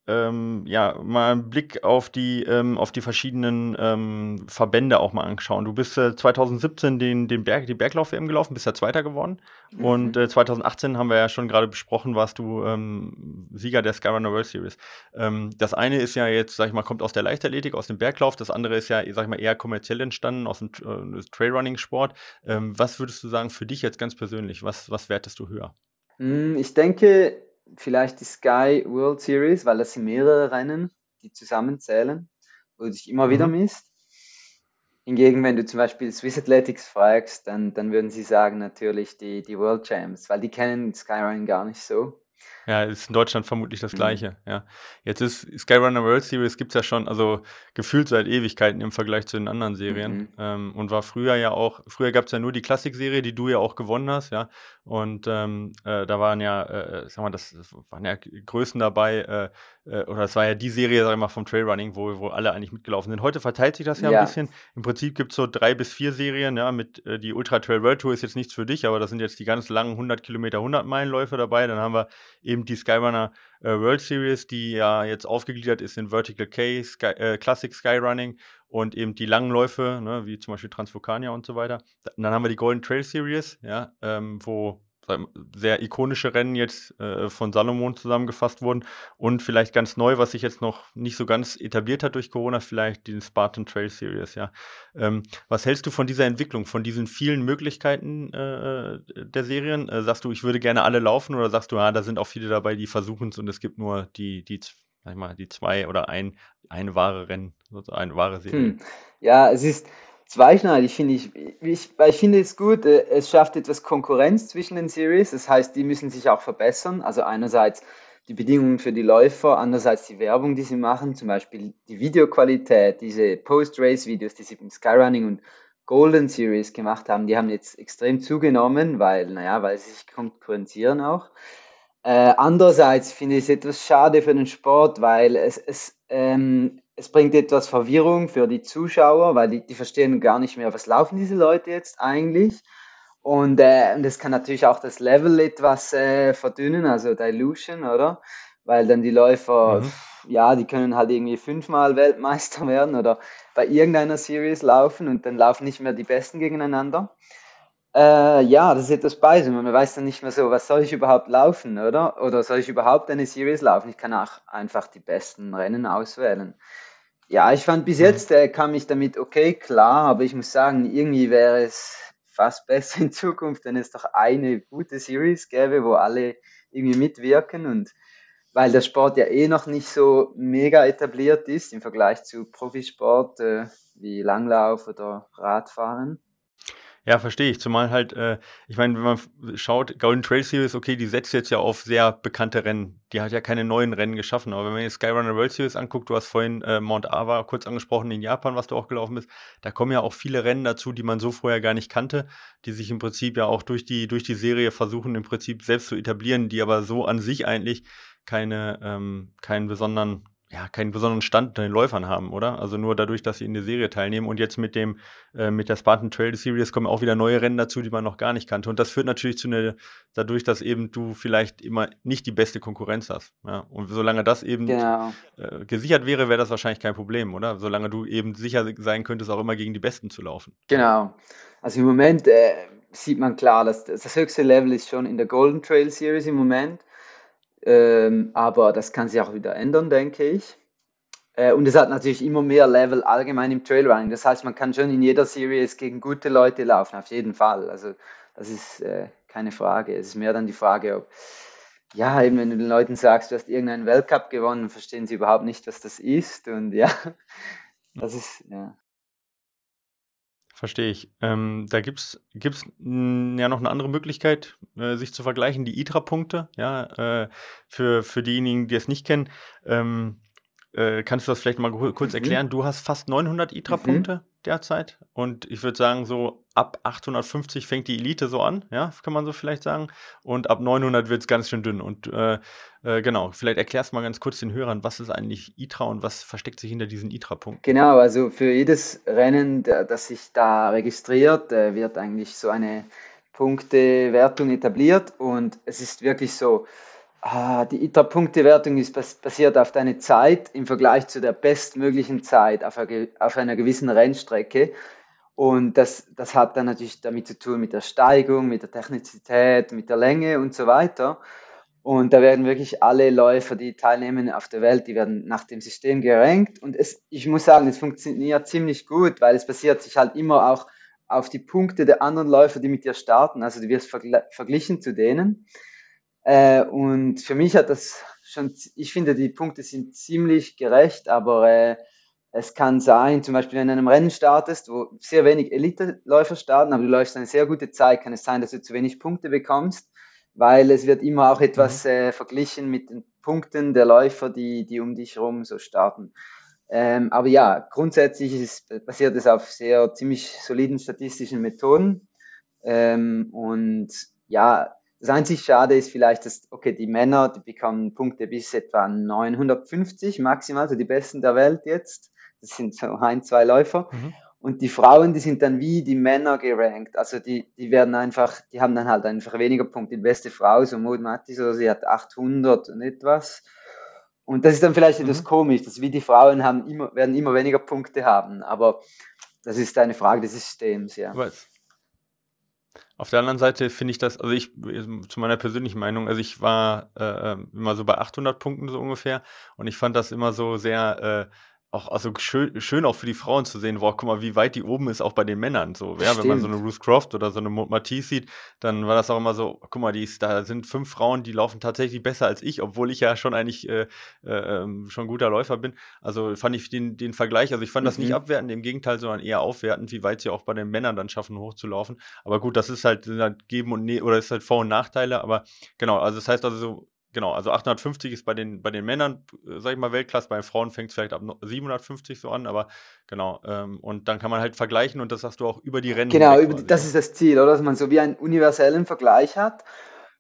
ähm, ja, mal einen Blick auf die, ähm, auf die verschiedenen ähm, Verbände auch mal anschauen. Du bist äh, 2017 den, den Berg, die Berglauf-WM gelaufen, bist ja Zweiter geworden. Mhm. Und äh, 2018 haben wir ja schon gerade besprochen, warst du ähm, Sieger der Skyrunner World Series. Ähm, das eine ist ja jetzt, sag ich mal, kommt aus der Leichtathletik, aus dem Berglauf. Das andere ist ja, sag ich mal, eher kommerziell entstanden, aus dem äh, Trailrunning-Sport. Ähm, was würdest du sagen für dich jetzt ganz persönlich? Was, was wertest du höher? Hm, ich denke, vielleicht die Sky World Series, weil das sind mehrere Rennen, die zusammenzählen, wo du dich immer wieder mhm. misst. Hingegen, wenn du zum Beispiel Swiss Athletics fragst, dann, dann würden sie sagen natürlich die, die World Champs, weil die kennen Skyrunning gar nicht so. Ja, ist in Deutschland vermutlich das mhm. Gleiche. Mhm. Ja. Jetzt ist Skyrunner World Series gibt es ja schon, also gefühlt seit Ewigkeiten im Vergleich zu den anderen Serien. Mhm. Ähm, und war früher ja auch, früher gab es ja nur die Klassikserie, die du ja auch gewonnen hast, ja. Und ähm, äh, da waren ja, äh, sag mal, das, das, waren ja Größen dabei, äh, äh, oder es war ja die Serie, sag ich mal, vom Trailrunning, wo, wo alle eigentlich mitgelaufen sind. Heute verteilt sich das ja, ja. ein bisschen. Im Prinzip gibt es so drei bis vier Serien, ja, mit äh, die Ultra Trail World Tour ist jetzt nichts für dich, aber das sind jetzt die ganz langen 100 Kilometer, 100 Meilenläufe dabei. Dann haben wir eben die Skyrunner äh, World Series, die ja jetzt aufgegliedert ist in Vertical K, Sky, äh, Classic Skyrunning und eben die langen Läufe, ne, wie zum Beispiel Transvulkania und so weiter. Und dann haben wir die Golden Trail Series, ja, ähm, wo sehr ikonische Rennen jetzt äh, von Salomon zusammengefasst wurden und vielleicht ganz neu, was sich jetzt noch nicht so ganz etabliert hat durch Corona, vielleicht die Spartan Trail Series, ja. Ähm, was hältst du von dieser Entwicklung, von diesen vielen Möglichkeiten äh, der Serien? Äh, sagst du, ich würde gerne alle laufen oder sagst du, ja, da sind auch viele dabei, die versuchen es und es gibt nur die, die, sag ich mal, die zwei oder ein, eine wahre Rennen, eine wahre Serie? Hm. Ja, es ist zweischneidig, finde ich. ich. Ich finde es gut, äh, es schafft etwas Konkurrenz zwischen den Series. Das heißt, die müssen sich auch verbessern. Also einerseits die Bedingungen für die Läufer, andererseits die Werbung, die sie machen, zum Beispiel die Videoqualität, diese Post-Race-Videos, die sie im Skyrunning und Golden Series gemacht haben, die haben jetzt extrem zugenommen, weil, naja, weil sie sich konkurrenzieren auch. Äh, andererseits finde ich es etwas schade für den Sport, weil es, es ähm, es bringt etwas Verwirrung für die Zuschauer, weil die, die verstehen gar nicht mehr, was laufen diese Leute jetzt eigentlich. Und, äh, das kann natürlich auch das Level etwas äh, verdünnen, also Dilution, oder? Weil dann die Läufer, mhm. ja, die können halt irgendwie fünfmal Weltmeister werden oder bei irgendeiner Series laufen und dann laufen nicht mehr die Besten gegeneinander. Äh, ja, das ist etwas beides. Man weiß dann nicht mehr so, was soll ich überhaupt laufen, oder? Oder soll ich überhaupt eine Series laufen? Ich kann auch einfach die besten Rennen auswählen. Ja, ich fand bis mhm. jetzt äh, kam ich damit okay klar, aber ich muss sagen, irgendwie wäre es fast besser in Zukunft, wenn es doch eine gute Series gäbe, wo alle irgendwie mitwirken und weil der Sport ja eh noch nicht so mega etabliert ist im Vergleich zu Profisport äh, wie Langlauf oder Radfahren. Ja, verstehe ich. Zumal halt, äh, ich meine, wenn man schaut, Golden Trail Series, okay, die setzt jetzt ja auf sehr bekannte Rennen. Die hat ja keine neuen Rennen geschaffen. Aber wenn man jetzt Skyrunner World Series anguckt, du hast vorhin äh, Mount Ava kurz angesprochen in Japan, was du auch gelaufen bist, da kommen ja auch viele Rennen dazu, die man so vorher gar nicht kannte, die sich im Prinzip ja auch durch die, durch die Serie versuchen, im Prinzip selbst zu etablieren, die aber so an sich eigentlich keine, ähm, keinen besonderen ja, keinen besonderen Stand unter den Läufern haben, oder? Also nur dadurch, dass sie in der Serie teilnehmen. Und jetzt mit dem, äh, mit der Spartan Trail Series kommen auch wieder neue Rennen dazu, die man noch gar nicht kannte. Und das führt natürlich zu einer, dadurch, dass eben du vielleicht immer nicht die beste Konkurrenz hast. Ja? Und solange das eben genau. äh, gesichert wäre, wäre das wahrscheinlich kein Problem, oder? Solange du eben sicher sein könntest, auch immer gegen die Besten zu laufen. Genau. Also im Moment äh, sieht man klar, dass das höchste Level ist schon in der Golden Trail Series im Moment. Ähm, aber das kann sich auch wieder ändern, denke ich. Äh, und es hat natürlich immer mehr Level allgemein im Trailrunning. Das heißt, man kann schon in jeder Series gegen gute Leute laufen, auf jeden Fall. Also das ist äh, keine Frage. Es ist mehr dann die Frage, ob, ja, eben wenn du den Leuten sagst, du hast irgendeinen Weltcup gewonnen, verstehen sie überhaupt nicht, was das ist. Und ja, das ist, ja. Verstehe ich. Ähm, da gibt es ja noch eine andere Möglichkeit, äh, sich zu vergleichen, die ITRA-Punkte. Ja, äh, für, für diejenigen, die es nicht kennen. Ähm, äh, kannst du das vielleicht mal kurz mhm. erklären? Du hast fast 900 ITRA-Punkte mhm. derzeit und ich würde sagen, so ab 850 fängt die Elite so an, ja, kann man so vielleicht sagen. Und ab 900 wird es ganz schön dünn. Und äh, äh, genau, vielleicht erklärst du mal ganz kurz den Hörern, was ist eigentlich ITRA und was versteckt sich hinter diesen ITRA-Punkten? Genau, also für jedes Rennen, das sich da registriert, äh, wird eigentlich so eine Punktewertung etabliert und es ist wirklich so, Ah, die ITRA-Punktewertung ist basiert auf deiner Zeit im Vergleich zu der bestmöglichen Zeit auf einer, auf einer gewissen Rennstrecke. Und das, das hat dann natürlich damit zu tun mit der Steigung, mit der Technizität, mit der Länge und so weiter. Und da werden wirklich alle Läufer, die teilnehmen auf der Welt, die werden nach dem System gerankt. Und es, ich muss sagen, es funktioniert ziemlich gut, weil es basiert sich halt immer auch auf die Punkte der anderen Läufer, die mit dir starten. Also du wirst verglichen zu denen. Äh, und für mich hat das schon, ich finde, die Punkte sind ziemlich gerecht, aber äh, es kann sein, zum Beispiel, wenn du in einem Rennen startest, wo sehr wenig Elite-Läufer starten, aber du läufst eine sehr gute Zeit, kann es sein, dass du zu wenig Punkte bekommst, weil es wird immer auch etwas mhm. äh, verglichen mit den Punkten der Läufer, die, die um dich herum so starten. Ähm, aber ja, grundsätzlich ist, basiert es auf sehr ziemlich soliden statistischen Methoden. Ähm, und ja, das einzig Schade ist vielleicht, dass, okay, die Männer, die bekommen Punkte bis etwa 950 maximal, also die Besten der Welt jetzt. Das sind so ein, zwei Läufer. Mhm. Und die Frauen, die sind dann wie die Männer gerankt. Also die, die werden einfach, die haben dann halt einfach weniger Punkte. Die beste Frau, so Maud Mattis, oder sie hat 800 und etwas. Und das ist dann vielleicht etwas mhm. komisch, dass wir die Frauen haben immer, werden immer weniger Punkte haben, aber das ist eine Frage des Systems, ja. Was? Auf der anderen Seite finde ich das, also ich, zu meiner persönlichen Meinung, also ich war äh, ähm, immer so bei 800 Punkten so ungefähr und ich fand das immer so sehr, äh, auch also schön, schön auch für die Frauen zu sehen, wow, guck mal, wie weit die oben ist, auch bei den Männern. So, ja, wenn man so eine Ruth Croft oder so eine Matisse sieht, dann war das auch immer so, guck mal, die ist, da sind fünf Frauen, die laufen tatsächlich besser als ich, obwohl ich ja schon eigentlich äh, äh, ähm, schon guter Läufer bin. Also fand ich den, den Vergleich, also ich fand mhm. das nicht mhm. abwertend, im Gegenteil, sondern eher aufwertend, wie weit sie auch bei den Männern dann schaffen, hochzulaufen. Aber gut, das ist halt, sind halt geben und ne oder ist halt Vor- und Nachteile, aber genau, also das heißt also so, Genau, also 850 ist bei den, bei den Männern, äh, sag ich mal, Weltklasse, bei den Frauen fängt es vielleicht ab 750 so an, aber genau, ähm, und dann kann man halt vergleichen und das sagst du auch über die Rennen. Genau, über, das ist das Ziel, oder? Dass man so wie einen universellen Vergleich hat.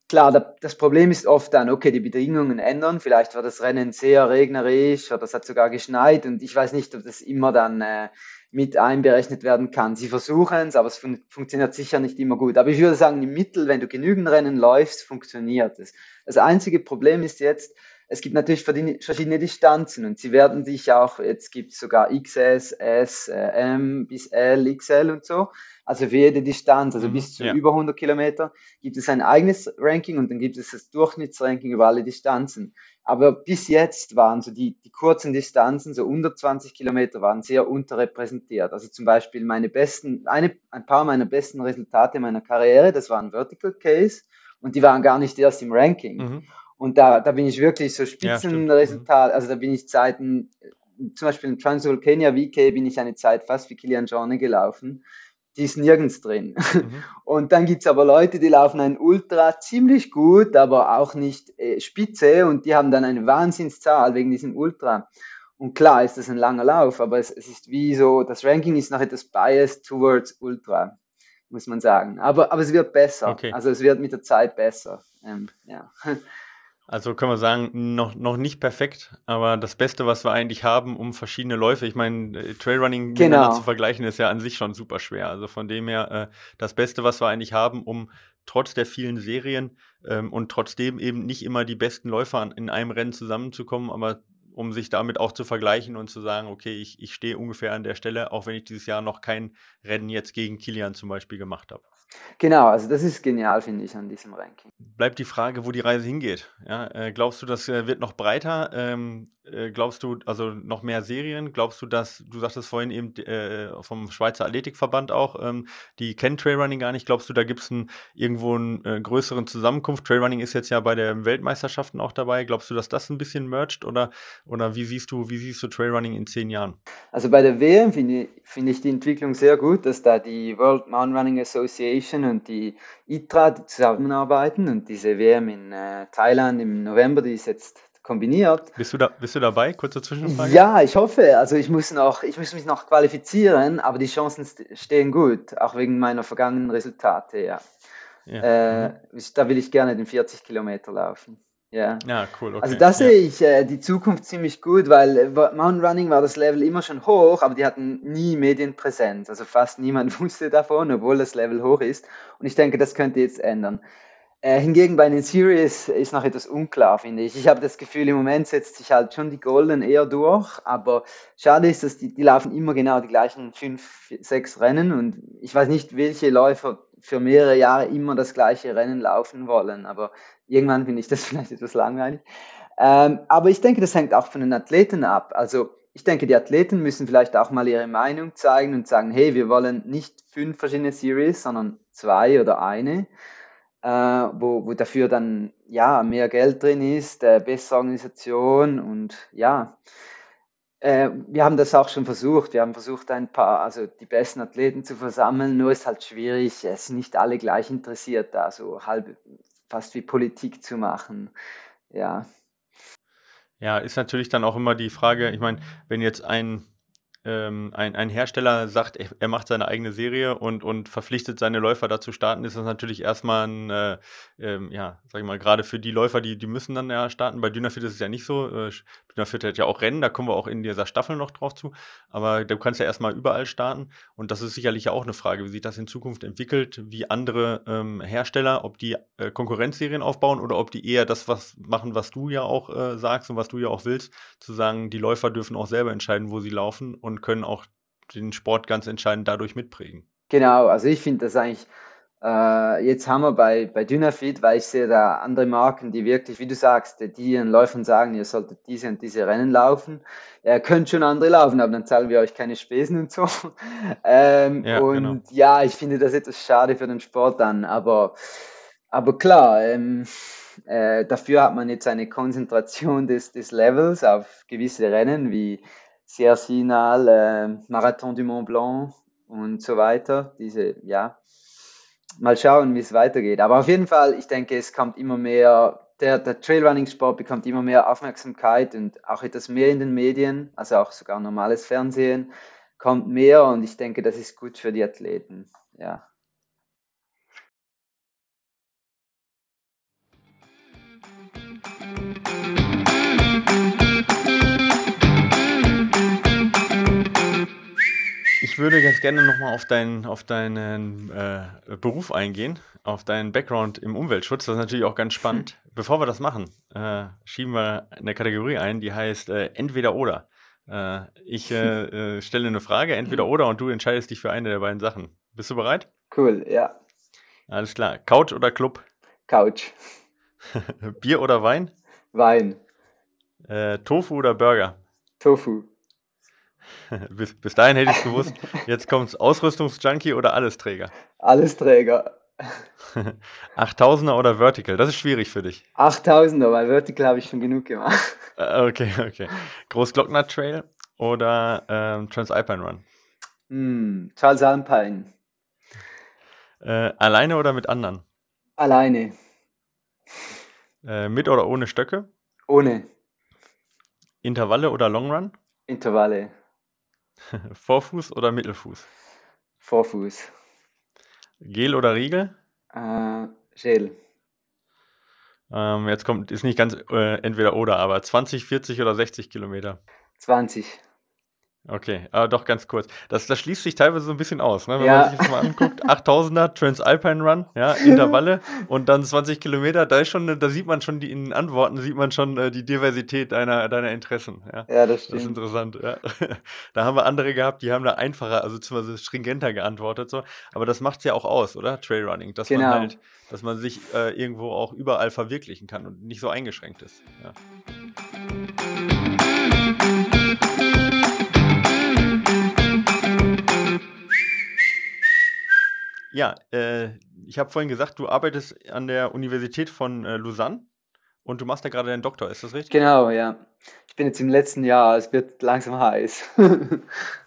Klar, da, das Problem ist oft dann, okay, die Bedingungen ändern, vielleicht war das Rennen sehr regnerisch oder es hat sogar geschneit und ich weiß nicht, ob das immer dann äh, mit einberechnet werden kann. Sie versuchen es, aber es fun funktioniert sicher nicht immer gut. Aber ich würde sagen, im Mittel, wenn du genügend Rennen läufst, funktioniert es. Das einzige Problem ist jetzt, es gibt natürlich verschiedene Distanzen und sie werden sich auch, jetzt gibt es sogar XS, S, äh, M bis L, XL und so. Also für jede Distanz, also mhm, bis zu ja. über 100 Kilometer, gibt es ein eigenes Ranking und dann gibt es das Durchschnittsranking über alle Distanzen. Aber bis jetzt waren so die, die kurzen Distanzen, so unter 20 Kilometer, waren sehr unterrepräsentiert. Also zum Beispiel meine besten, eine, ein paar meiner besten Resultate meiner Karriere, das waren Vertical Case und die waren gar nicht erst im Ranking. Mhm. Und da, da bin ich wirklich so Spitzenresultat, ja, also da bin ich Zeiten, zum Beispiel in Transvolcania VK bin ich eine Zeit fast wie Kilian Jorne gelaufen die ist nirgends drin. Mhm. Und dann gibt es aber Leute, die laufen ein Ultra ziemlich gut, aber auch nicht äh, spitze und die haben dann eine Wahnsinnszahl wegen diesem Ultra. Und klar ist das ein langer Lauf, aber es, es ist wie so, das Ranking ist noch etwas biased towards Ultra, muss man sagen. Aber, aber es wird besser. Okay. Also es wird mit der Zeit besser. Ähm, ja. Also können wir sagen, noch, noch nicht perfekt, aber das Beste, was wir eigentlich haben, um verschiedene Läufe, ich meine, äh, Trailrunning genau. miteinander zu vergleichen, ist ja an sich schon super schwer. Also von dem her, äh, das Beste, was wir eigentlich haben, um trotz der vielen Serien ähm, und trotzdem eben nicht immer die besten Läufer in einem Rennen zusammenzukommen, aber um sich damit auch zu vergleichen und zu sagen, okay, ich, ich stehe ungefähr an der Stelle, auch wenn ich dieses Jahr noch kein Rennen jetzt gegen Kilian zum Beispiel gemacht habe. Genau, also das ist genial, finde ich, an diesem Ranking. Bleibt die Frage, wo die Reise hingeht. Ja, äh, glaubst du, das äh, wird noch breiter? Ähm, äh, glaubst du, also noch mehr Serien? Glaubst du, dass, du sagtest vorhin eben äh, vom Schweizer Athletikverband auch, ähm, die kennen Trailrunning gar nicht. Glaubst du, da gibt es irgendwo einen äh, größeren Zusammenkunft? Trailrunning ist jetzt ja bei den Weltmeisterschaften auch dabei. Glaubst du, dass das ein bisschen mercht oder, oder wie siehst du, wie siehst du Trailrunning in zehn Jahren? Also bei der WM finde ich, find ich die Entwicklung sehr gut, dass da die World Mountain Running Association und die ITRA zusammenarbeiten und diese WM in äh, Thailand im November, die ist jetzt kombiniert. Bist du, da, bist du dabei? Kurze Zwischenfrage. Ja, ich hoffe. Also ich muss, noch, ich muss mich noch qualifizieren, aber die Chancen stehen gut, auch wegen meiner vergangenen Resultate, ja. ja. Äh. Da will ich gerne den 40 Kilometer laufen. Ja, ja cool. Okay. Also da sehe ich äh, die Zukunft ziemlich gut, weil äh, Mountain Running war das Level immer schon hoch, aber die hatten nie Medienpräsenz. Also fast niemand wusste davon, obwohl das Level hoch ist. Und ich denke, das könnte jetzt ändern. Äh, hingegen bei den Series ist noch etwas unklar, finde ich. Ich habe das Gefühl, im Moment setzt sich halt schon die Golden eher durch, aber schade ist, dass die, die laufen immer genau die gleichen fünf, sechs Rennen und ich weiß nicht, welche Läufer für mehrere Jahre immer das gleiche Rennen laufen wollen, aber irgendwann finde ich das vielleicht etwas langweilig. Ähm, aber ich denke, das hängt auch von den Athleten ab. Also ich denke, die Athleten müssen vielleicht auch mal ihre Meinung zeigen und sagen, hey, wir wollen nicht fünf verschiedene Series, sondern zwei oder eine äh, wo, wo dafür dann ja mehr Geld drin ist, äh, bessere Organisation und ja, äh, wir haben das auch schon versucht. Wir haben versucht, ein paar, also die besten Athleten zu versammeln, nur ist halt schwierig, es sind nicht alle gleich interessiert, da so halb fast wie Politik zu machen. Ja. Ja, ist natürlich dann auch immer die Frage, ich meine, wenn jetzt ein ähm, ein, ein Hersteller sagt, er, macht seine eigene Serie und, und verpflichtet seine Läufer dazu starten, ist das natürlich erstmal ein, äh, ähm, ja, sag ich mal, gerade für die Läufer, die, die müssen dann ja starten. Bei Dynafit ist es ja nicht so. Äh, Dynafit hat ja auch Rennen, da kommen wir auch in dieser Staffel noch drauf zu. Aber du kannst ja erstmal überall starten. Und das ist sicherlich auch eine Frage, wie sich das in Zukunft entwickelt, wie andere ähm, Hersteller, ob die äh, Konkurrenzserien aufbauen oder ob die eher das was machen, was du ja auch äh, sagst und was du ja auch willst, zu sagen, die Läufer dürfen auch selber entscheiden, wo sie laufen und und können auch den Sport ganz entscheidend dadurch mitprägen. Genau, also ich finde das eigentlich, äh, jetzt haben wir bei, bei Dynafit, weil ich sehe da andere Marken, die wirklich, wie du sagst, die ihren Läufern sagen, ihr solltet diese und diese Rennen laufen. Ihr könnt schon andere laufen, aber dann zahlen wir euch keine Spesen und so. ähm, ja, und genau. ja, ich finde das etwas schade für den Sport dann, aber, aber klar, ähm, äh, dafür hat man jetzt eine Konzentration des, des Levels auf gewisse Rennen wie Cercinal, äh, Marathon du Mont Blanc und so weiter. Diese, ja, mal schauen, wie es weitergeht. Aber auf jeden Fall, ich denke, es kommt immer mehr, der, der Trailrunning-Sport bekommt immer mehr Aufmerksamkeit und auch etwas mehr in den Medien, also auch sogar normales Fernsehen kommt mehr und ich denke, das ist gut für die Athleten. Ja. Würde ganz gerne nochmal auf, dein, auf deinen äh, Beruf eingehen, auf deinen Background im Umweltschutz. Das ist natürlich auch ganz spannend. Hm. Bevor wir das machen, äh, schieben wir eine Kategorie ein, die heißt äh, Entweder oder. Äh, ich äh, äh, stelle eine Frage, entweder oder, und du entscheidest dich für eine der beiden Sachen. Bist du bereit? Cool, ja. Alles klar. Couch oder Club? Couch. Bier oder Wein? Wein. Tofu oder Burger? Tofu. bis, bis dahin hätte ich es gewusst. Jetzt kommt es Ausrüstungsjunkie oder Allesträger? Allesträger. 8000er oder Vertical? Das ist schwierig für dich. 8000er, weil Vertical habe ich schon genug gemacht. Äh, okay, okay. Großglockner Trail oder ähm, Transalpine Run? Mm, Charles Alpine. Äh, alleine oder mit anderen? Alleine. Äh, mit oder ohne Stöcke? Ohne. Intervalle oder Long Run? Intervalle. Vorfuß oder Mittelfuß? Vorfuß. Gel oder Riegel? Äh, Gel. Ähm, jetzt kommt, ist nicht ganz äh, entweder oder, aber 20, 40 oder 60 Kilometer? 20. Okay, aber doch ganz kurz. Das, das schließt sich teilweise so ein bisschen aus, ne? wenn ja. man sich das mal anguckt. 8000er Transalpine Run, ja, Intervalle und dann 20 Kilometer. Da ist schon, da sieht man schon die in Antworten, sieht man schon äh, die Diversität deiner, deiner Interessen. Ja, ja das stimmt. Das ist interessant. Ja. Da haben wir andere gehabt, die haben da einfacher, also beziehungsweise stringenter geantwortet. So. Aber das macht es ja auch aus, oder? Trailrunning, dass genau. man halt, dass man sich äh, irgendwo auch überall verwirklichen kann und nicht so eingeschränkt ist. Ja. Ja, äh, ich habe vorhin gesagt, du arbeitest an der Universität von äh, Lausanne und du machst da gerade deinen Doktor, ist das richtig? Genau, ja. Ich bin jetzt im letzten Jahr, es wird langsam heiß.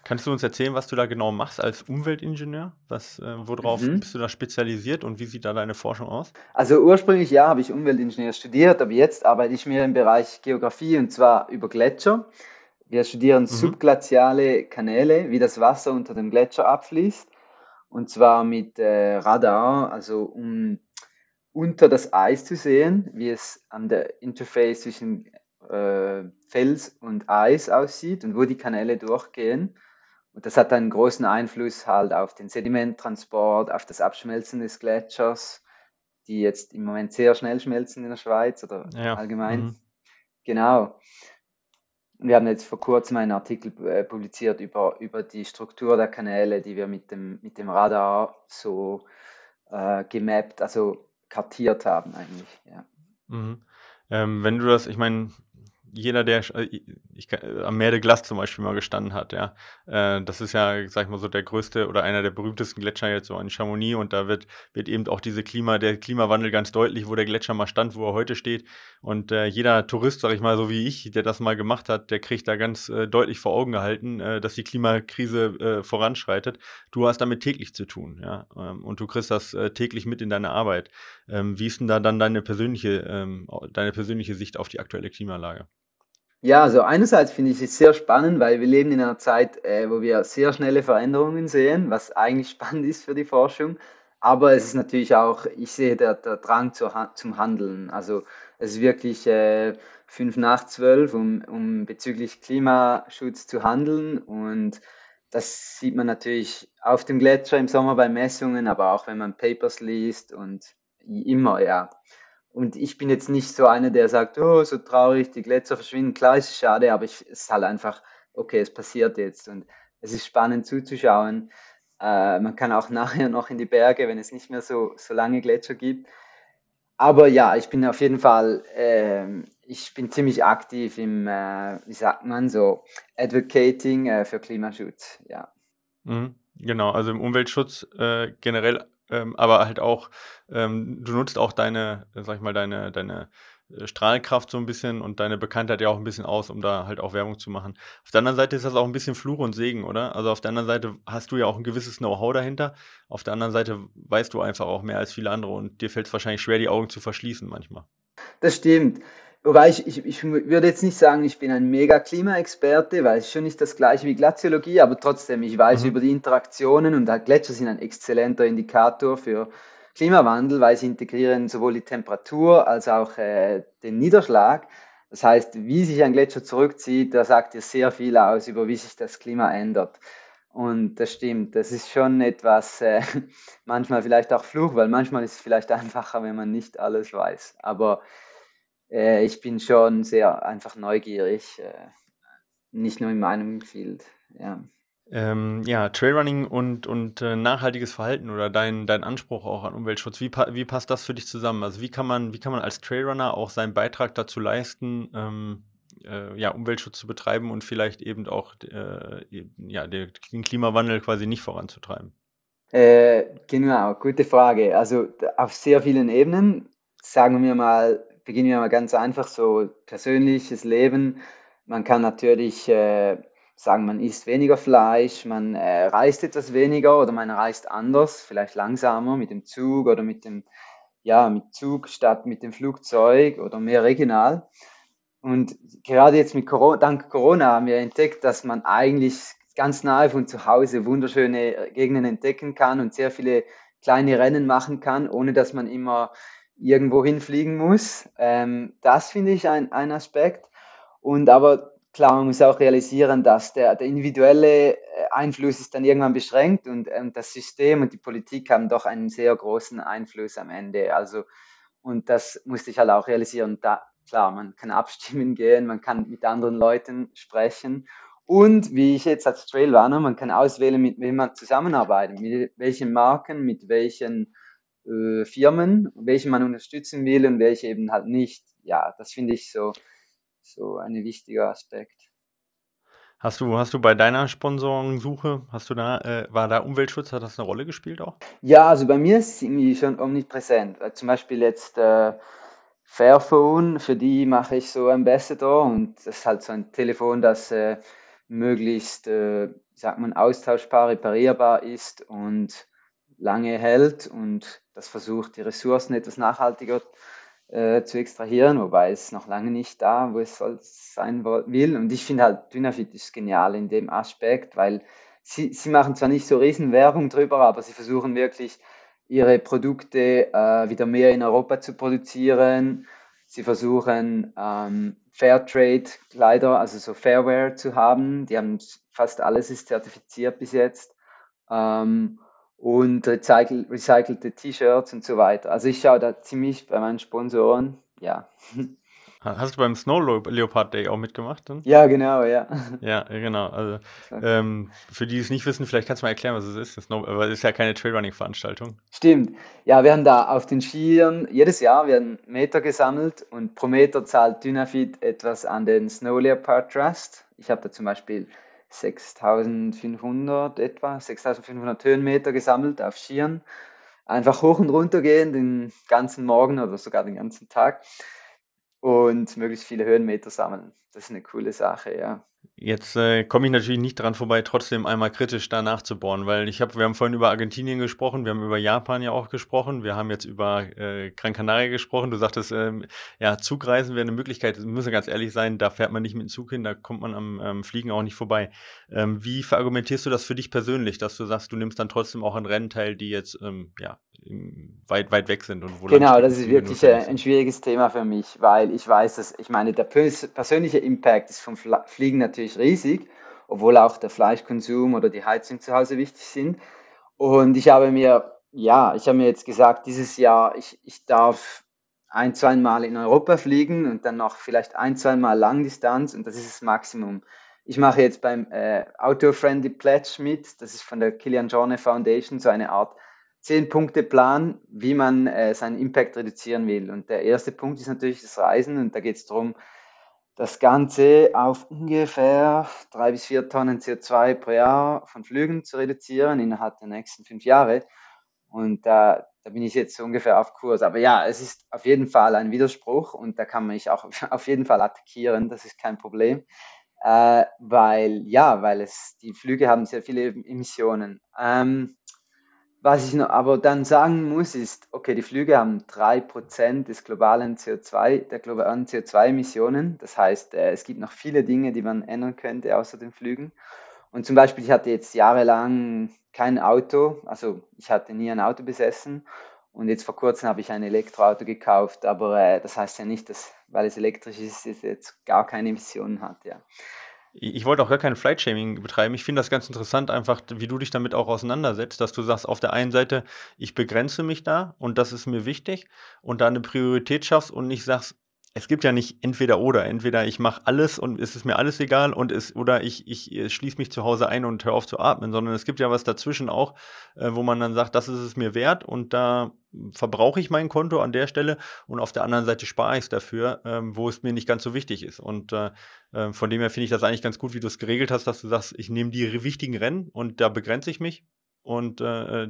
Kannst du uns erzählen, was du da genau machst als Umweltingenieur? Was, äh, worauf mhm. bist du da spezialisiert und wie sieht da deine Forschung aus? Also ursprünglich ja, habe ich Umweltingenieur studiert, aber jetzt arbeite ich mehr im Bereich Geografie und zwar über Gletscher. Wir studieren mhm. subglaziale Kanäle, wie das Wasser unter dem Gletscher abfließt und zwar mit äh, Radar, also um unter das Eis zu sehen, wie es an der Interface zwischen äh, Fels und Eis aussieht und wo die Kanäle durchgehen. Und das hat einen großen Einfluss halt auf den Sedimenttransport, auf das Abschmelzen des Gletschers, die jetzt im Moment sehr schnell schmelzen in der Schweiz oder ja. allgemein. Mhm. Genau. Wir haben jetzt vor kurzem einen Artikel äh, publiziert über, über die Struktur der Kanäle, die wir mit dem, mit dem Radar so äh, gemappt, also kartiert haben eigentlich. Ja. Mhm. Ähm, wenn du das, ich meine, jeder, der äh, ich, äh, am Meer de Glace zum Beispiel mal gestanden hat, ja, äh, das ist ja, sag ich mal so, der größte oder einer der berühmtesten Gletscher jetzt so in Chamonix und da wird, wird eben auch diese Klima, der Klimawandel ganz deutlich, wo der Gletscher mal stand, wo er heute steht und äh, jeder Tourist, sag ich mal, so wie ich, der das mal gemacht hat, der kriegt da ganz äh, deutlich vor Augen gehalten, äh, dass die Klimakrise voranschreitet. Du hast damit täglich zu tun, ja, ähm, und du kriegst das täglich mit in deine Arbeit. Ähm, wie ist denn da dann deine persönliche, ähm, deine persönliche Sicht auf die aktuelle Klimalage? Ja, also einerseits finde ich es sehr spannend, weil wir leben in einer Zeit, äh, wo wir sehr schnelle Veränderungen sehen, was eigentlich spannend ist für die Forschung. Aber es ist natürlich auch, ich sehe der, der Drang zur, zum Handeln. Also es ist wirklich äh, fünf nach zwölf, um, um bezüglich Klimaschutz zu handeln. Und das sieht man natürlich auf dem Gletscher im Sommer bei Messungen, aber auch wenn man Papers liest und immer, ja. Und ich bin jetzt nicht so einer, der sagt, oh, so traurig, die Gletscher verschwinden. Klar ist es schade, aber ich, es ist halt einfach, okay, es passiert jetzt und es ist spannend zuzuschauen. Äh, man kann auch nachher noch in die Berge, wenn es nicht mehr so, so lange Gletscher gibt. Aber ja, ich bin auf jeden Fall, äh, ich bin ziemlich aktiv im, äh, wie sagt man so, Advocating äh, für Klimaschutz, ja. Mhm, genau, also im Umweltschutz äh, generell ähm, aber halt auch, ähm, du nutzt auch deine, sag ich mal, deine, deine äh, Strahlkraft so ein bisschen und deine Bekanntheit ja auch ein bisschen aus, um da halt auch Werbung zu machen. Auf der anderen Seite ist das auch ein bisschen Fluch und Segen, oder? Also auf der anderen Seite hast du ja auch ein gewisses Know-how dahinter. Auf der anderen Seite weißt du einfach auch mehr als viele andere und dir fällt es wahrscheinlich schwer, die Augen zu verschließen manchmal. Das stimmt. Wobei ich, ich, ich würde jetzt nicht sagen, ich bin ein mega Klimaexperte, weil es schon nicht das gleiche wie Glaziologie, aber trotzdem, ich weiß mhm. über die Interaktionen und Gletscher sind ein exzellenter Indikator für Klimawandel, weil sie integrieren sowohl die Temperatur als auch äh, den Niederschlag. Das heißt, wie sich ein Gletscher zurückzieht, da sagt ihr sehr viel aus über wie sich das Klima ändert. Und das stimmt, das ist schon etwas, äh, manchmal vielleicht auch Fluch, weil manchmal ist es vielleicht einfacher, wenn man nicht alles weiß. Aber äh, ich bin schon sehr einfach neugierig, äh, nicht nur in meinem Field. Ja. Ähm, ja, Trailrunning und, und äh, nachhaltiges Verhalten oder dein, dein Anspruch auch an Umweltschutz, wie, pa wie passt das für dich zusammen? Also wie kann man, wie kann man als Trailrunner auch seinen Beitrag dazu leisten, ähm, äh, ja, Umweltschutz zu betreiben und vielleicht eben auch äh, ja, den Klimawandel quasi nicht voranzutreiben? Äh, genau, gute Frage. Also auf sehr vielen Ebenen, sagen wir mal, beginnen wir mal ganz einfach, so persönliches Leben. Man kann natürlich äh, sagen, man isst weniger Fleisch, man äh, reist etwas weniger oder man reist anders, vielleicht langsamer mit dem Zug oder mit dem ja, mit Zug statt mit dem Flugzeug oder mehr regional. Und gerade jetzt mit Corona, dank Corona haben wir entdeckt, dass man eigentlich ganz nahe von zu Hause wunderschöne Gegenden entdecken kann und sehr viele kleine Rennen machen kann, ohne dass man immer irgendwo hinfliegen muss. Ähm, das finde ich ein, ein Aspekt. Und aber klar, man muss auch realisieren, dass der, der individuelle äh, Einfluss ist dann irgendwann beschränkt und ähm, das System und die Politik haben doch einen sehr großen Einfluss am Ende. Also, und das musste ich halt auch realisieren. Da, klar, man kann abstimmen gehen, man kann mit anderen Leuten sprechen. Und wie ich jetzt als Trailrunner, man kann auswählen, mit wem man zusammenarbeitet, mit welchen Marken, mit welchen äh, Firmen, welche man unterstützen will und welche eben halt nicht. Ja, das finde ich so, so ein wichtiger Aspekt. Hast du, hast du bei deiner Sponsorensuche, hast du da, äh, war da Umweltschutz, hat das eine Rolle gespielt auch? Ja, also bei mir ist es irgendwie schon omnipräsent. Zum Beispiel jetzt äh, Fairphone, für die mache ich so Ambassador und das ist halt so ein Telefon, das äh, möglichst, äh, sagt man, austauschbar, reparierbar ist und lange hält und das versucht, die Ressourcen etwas nachhaltiger äh, zu extrahieren, wobei es noch lange nicht da, wo es sein will. Und ich finde halt, Dynafit ist genial in dem Aspekt, weil sie, sie machen zwar nicht so riesen Werbung drüber, aber sie versuchen wirklich, ihre Produkte äh, wieder mehr in Europa zu produzieren. Sie versuchen ähm, Fairtrade-Kleider, also so Fairwear zu haben. Die haben fast alles ist zertifiziert bis jetzt. Ähm, und recycle, recycelte T-Shirts und so weiter. Also ich schaue da ziemlich bei meinen Sponsoren, ja. Hast du beim Snow Leopard Day auch mitgemacht? Dann? Ja, genau, ja. Ja, genau. Also ähm, für die, die es nicht wissen, vielleicht kannst du mal erklären, was es ist. Das Snow, aber es ist ja keine Trailrunning-Veranstaltung. Stimmt. Ja, wir haben da auf den Skiern jedes Jahr werden Meter gesammelt und pro Meter zahlt Dynafit etwas an den Snow Leopard Trust. Ich habe da zum Beispiel 6500 etwa, 6500 Höhenmeter gesammelt auf Skiern. Einfach hoch und runter gehen den ganzen Morgen oder sogar den ganzen Tag. Und möglichst viele Höhenmeter sammeln. Das ist eine coole Sache, ja. Jetzt äh, komme ich natürlich nicht dran vorbei, trotzdem einmal kritisch da nachzubohren, weil ich habe, wir haben vorhin über Argentinien gesprochen, wir haben über Japan ja auch gesprochen, wir haben jetzt über äh, Gran Canaria gesprochen. Du sagtest, ähm, ja, Zugreisen wäre eine Möglichkeit. Müssen ganz ehrlich sein, da fährt man nicht mit dem Zug hin, da kommt man am ähm, Fliegen auch nicht vorbei. Ähm, wie verargumentierst du das für dich persönlich, dass du sagst, du nimmst dann trotzdem auch an Rennen teil, die jetzt ähm, ja weit weit weg sind und wo Genau, das ist wirklich ein, ein schwieriges Thema für mich, weil ich weiß, dass ich meine, der persönliche Impact ist vom Fliegen natürlich riesig, obwohl auch der Fleischkonsum oder die Heizung zu Hause wichtig sind. Und ich habe mir, ja, ich habe mir jetzt gesagt, dieses Jahr, ich, ich darf ein, zwei Mal in Europa fliegen und dann noch vielleicht ein, zwei Mal Langdistanz und das ist das Maximum. Ich mache jetzt beim äh, Auto-Friendly Pledge mit, das ist von der Kilian Jorne Foundation, so eine Art 10-Punkte-Plan, wie man äh, seinen Impact reduzieren will. Und der erste Punkt ist natürlich das Reisen und da geht es darum, das Ganze auf ungefähr drei bis vier Tonnen CO2 pro Jahr von Flügen zu reduzieren innerhalb der nächsten fünf Jahre. Und da, da bin ich jetzt ungefähr auf Kurs. Aber ja, es ist auf jeden Fall ein Widerspruch und da kann man mich auch auf jeden Fall attackieren. Das ist kein Problem. Äh, weil, ja, weil es, die Flüge haben sehr viele Emissionen. Ähm, was ich noch aber dann sagen muss, ist, okay, die Flüge haben 3% des globalen CO2, der globalen CO2-Emissionen. Das heißt, äh, es gibt noch viele Dinge, die man ändern könnte außer den Flügen. Und zum Beispiel, ich hatte jetzt jahrelang kein Auto, also ich hatte nie ein Auto besessen. Und jetzt vor kurzem habe ich ein Elektroauto gekauft, aber äh, das heißt ja nicht, dass, weil es elektrisch ist, es jetzt gar keine Emissionen hat, ja. Ich wollte auch gar kein Flight-Shaming betreiben. Ich finde das ganz interessant, einfach, wie du dich damit auch auseinandersetzt, dass du sagst, auf der einen Seite, ich begrenze mich da und das ist mir wichtig und da eine Priorität schaffst und nicht sagst, es gibt ja nicht entweder oder. Entweder ich mache alles und es ist mir alles egal und es, oder ich, ich äh, schließe mich zu Hause ein und höre auf zu atmen, sondern es gibt ja was dazwischen auch, äh, wo man dann sagt, das ist es mir wert und da verbrauche ich mein Konto an der Stelle und auf der anderen Seite spare ich es dafür, ähm, wo es mir nicht ganz so wichtig ist. Und äh, äh von dem her finde ich das eigentlich ganz gut, wie du es geregelt hast, dass du sagst, ich nehme die wichtigen Rennen und da begrenze ich mich und äh, äh,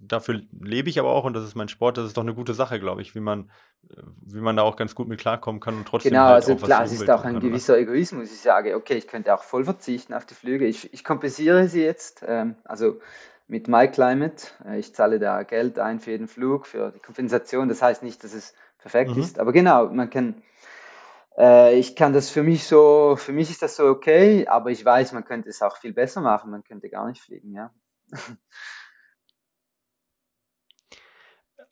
dafür lebe ich aber auch und das ist mein Sport. Das ist doch eine gute Sache, glaube ich, wie man, äh, wie man da auch ganz gut mit klarkommen kann und trotzdem. Genau, halt also klar, es ist auch ein kann, gewisser oder? Egoismus. Ich sage, okay, ich könnte auch voll verzichten auf die Flüge. Ich, ich kompensiere sie jetzt, ähm, also mit MyClimate. Äh, ich zahle da Geld ein für jeden Flug, für die Kompensation. Das heißt nicht, dass es perfekt mhm. ist, aber genau, man kann. Äh, ich kann das für mich so, für mich ist das so okay, aber ich weiß, man könnte es auch viel besser machen. Man könnte gar nicht fliegen, ja.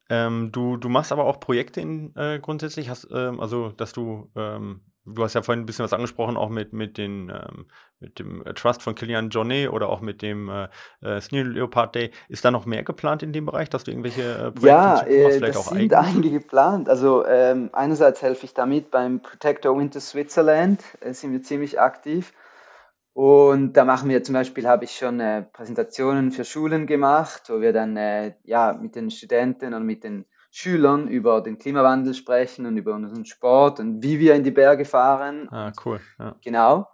Ähm, du, du machst aber auch Projekte in, äh, grundsätzlich, hast, ähm, also dass du, ähm, du hast ja vorhin ein bisschen was angesprochen, auch mit, mit, den, ähm, mit dem Trust von Kilian Jornet oder auch mit dem äh, äh, Sneal Leopard Day. Ist da noch mehr geplant in dem Bereich, dass du irgendwelche äh, Projekte ja, machst, äh, vielleicht das auch sind einige geplant. Also ähm, einerseits helfe ich damit beim Protector Winter Switzerland, äh, sind wir ziemlich aktiv. Und da machen wir zum Beispiel, habe ich schon äh, Präsentationen für Schulen gemacht, wo wir dann äh, ja, mit den Studenten und mit den Schülern über den Klimawandel sprechen und über unseren Sport und wie wir in die Berge fahren. Ah, cool. Ja. Genau.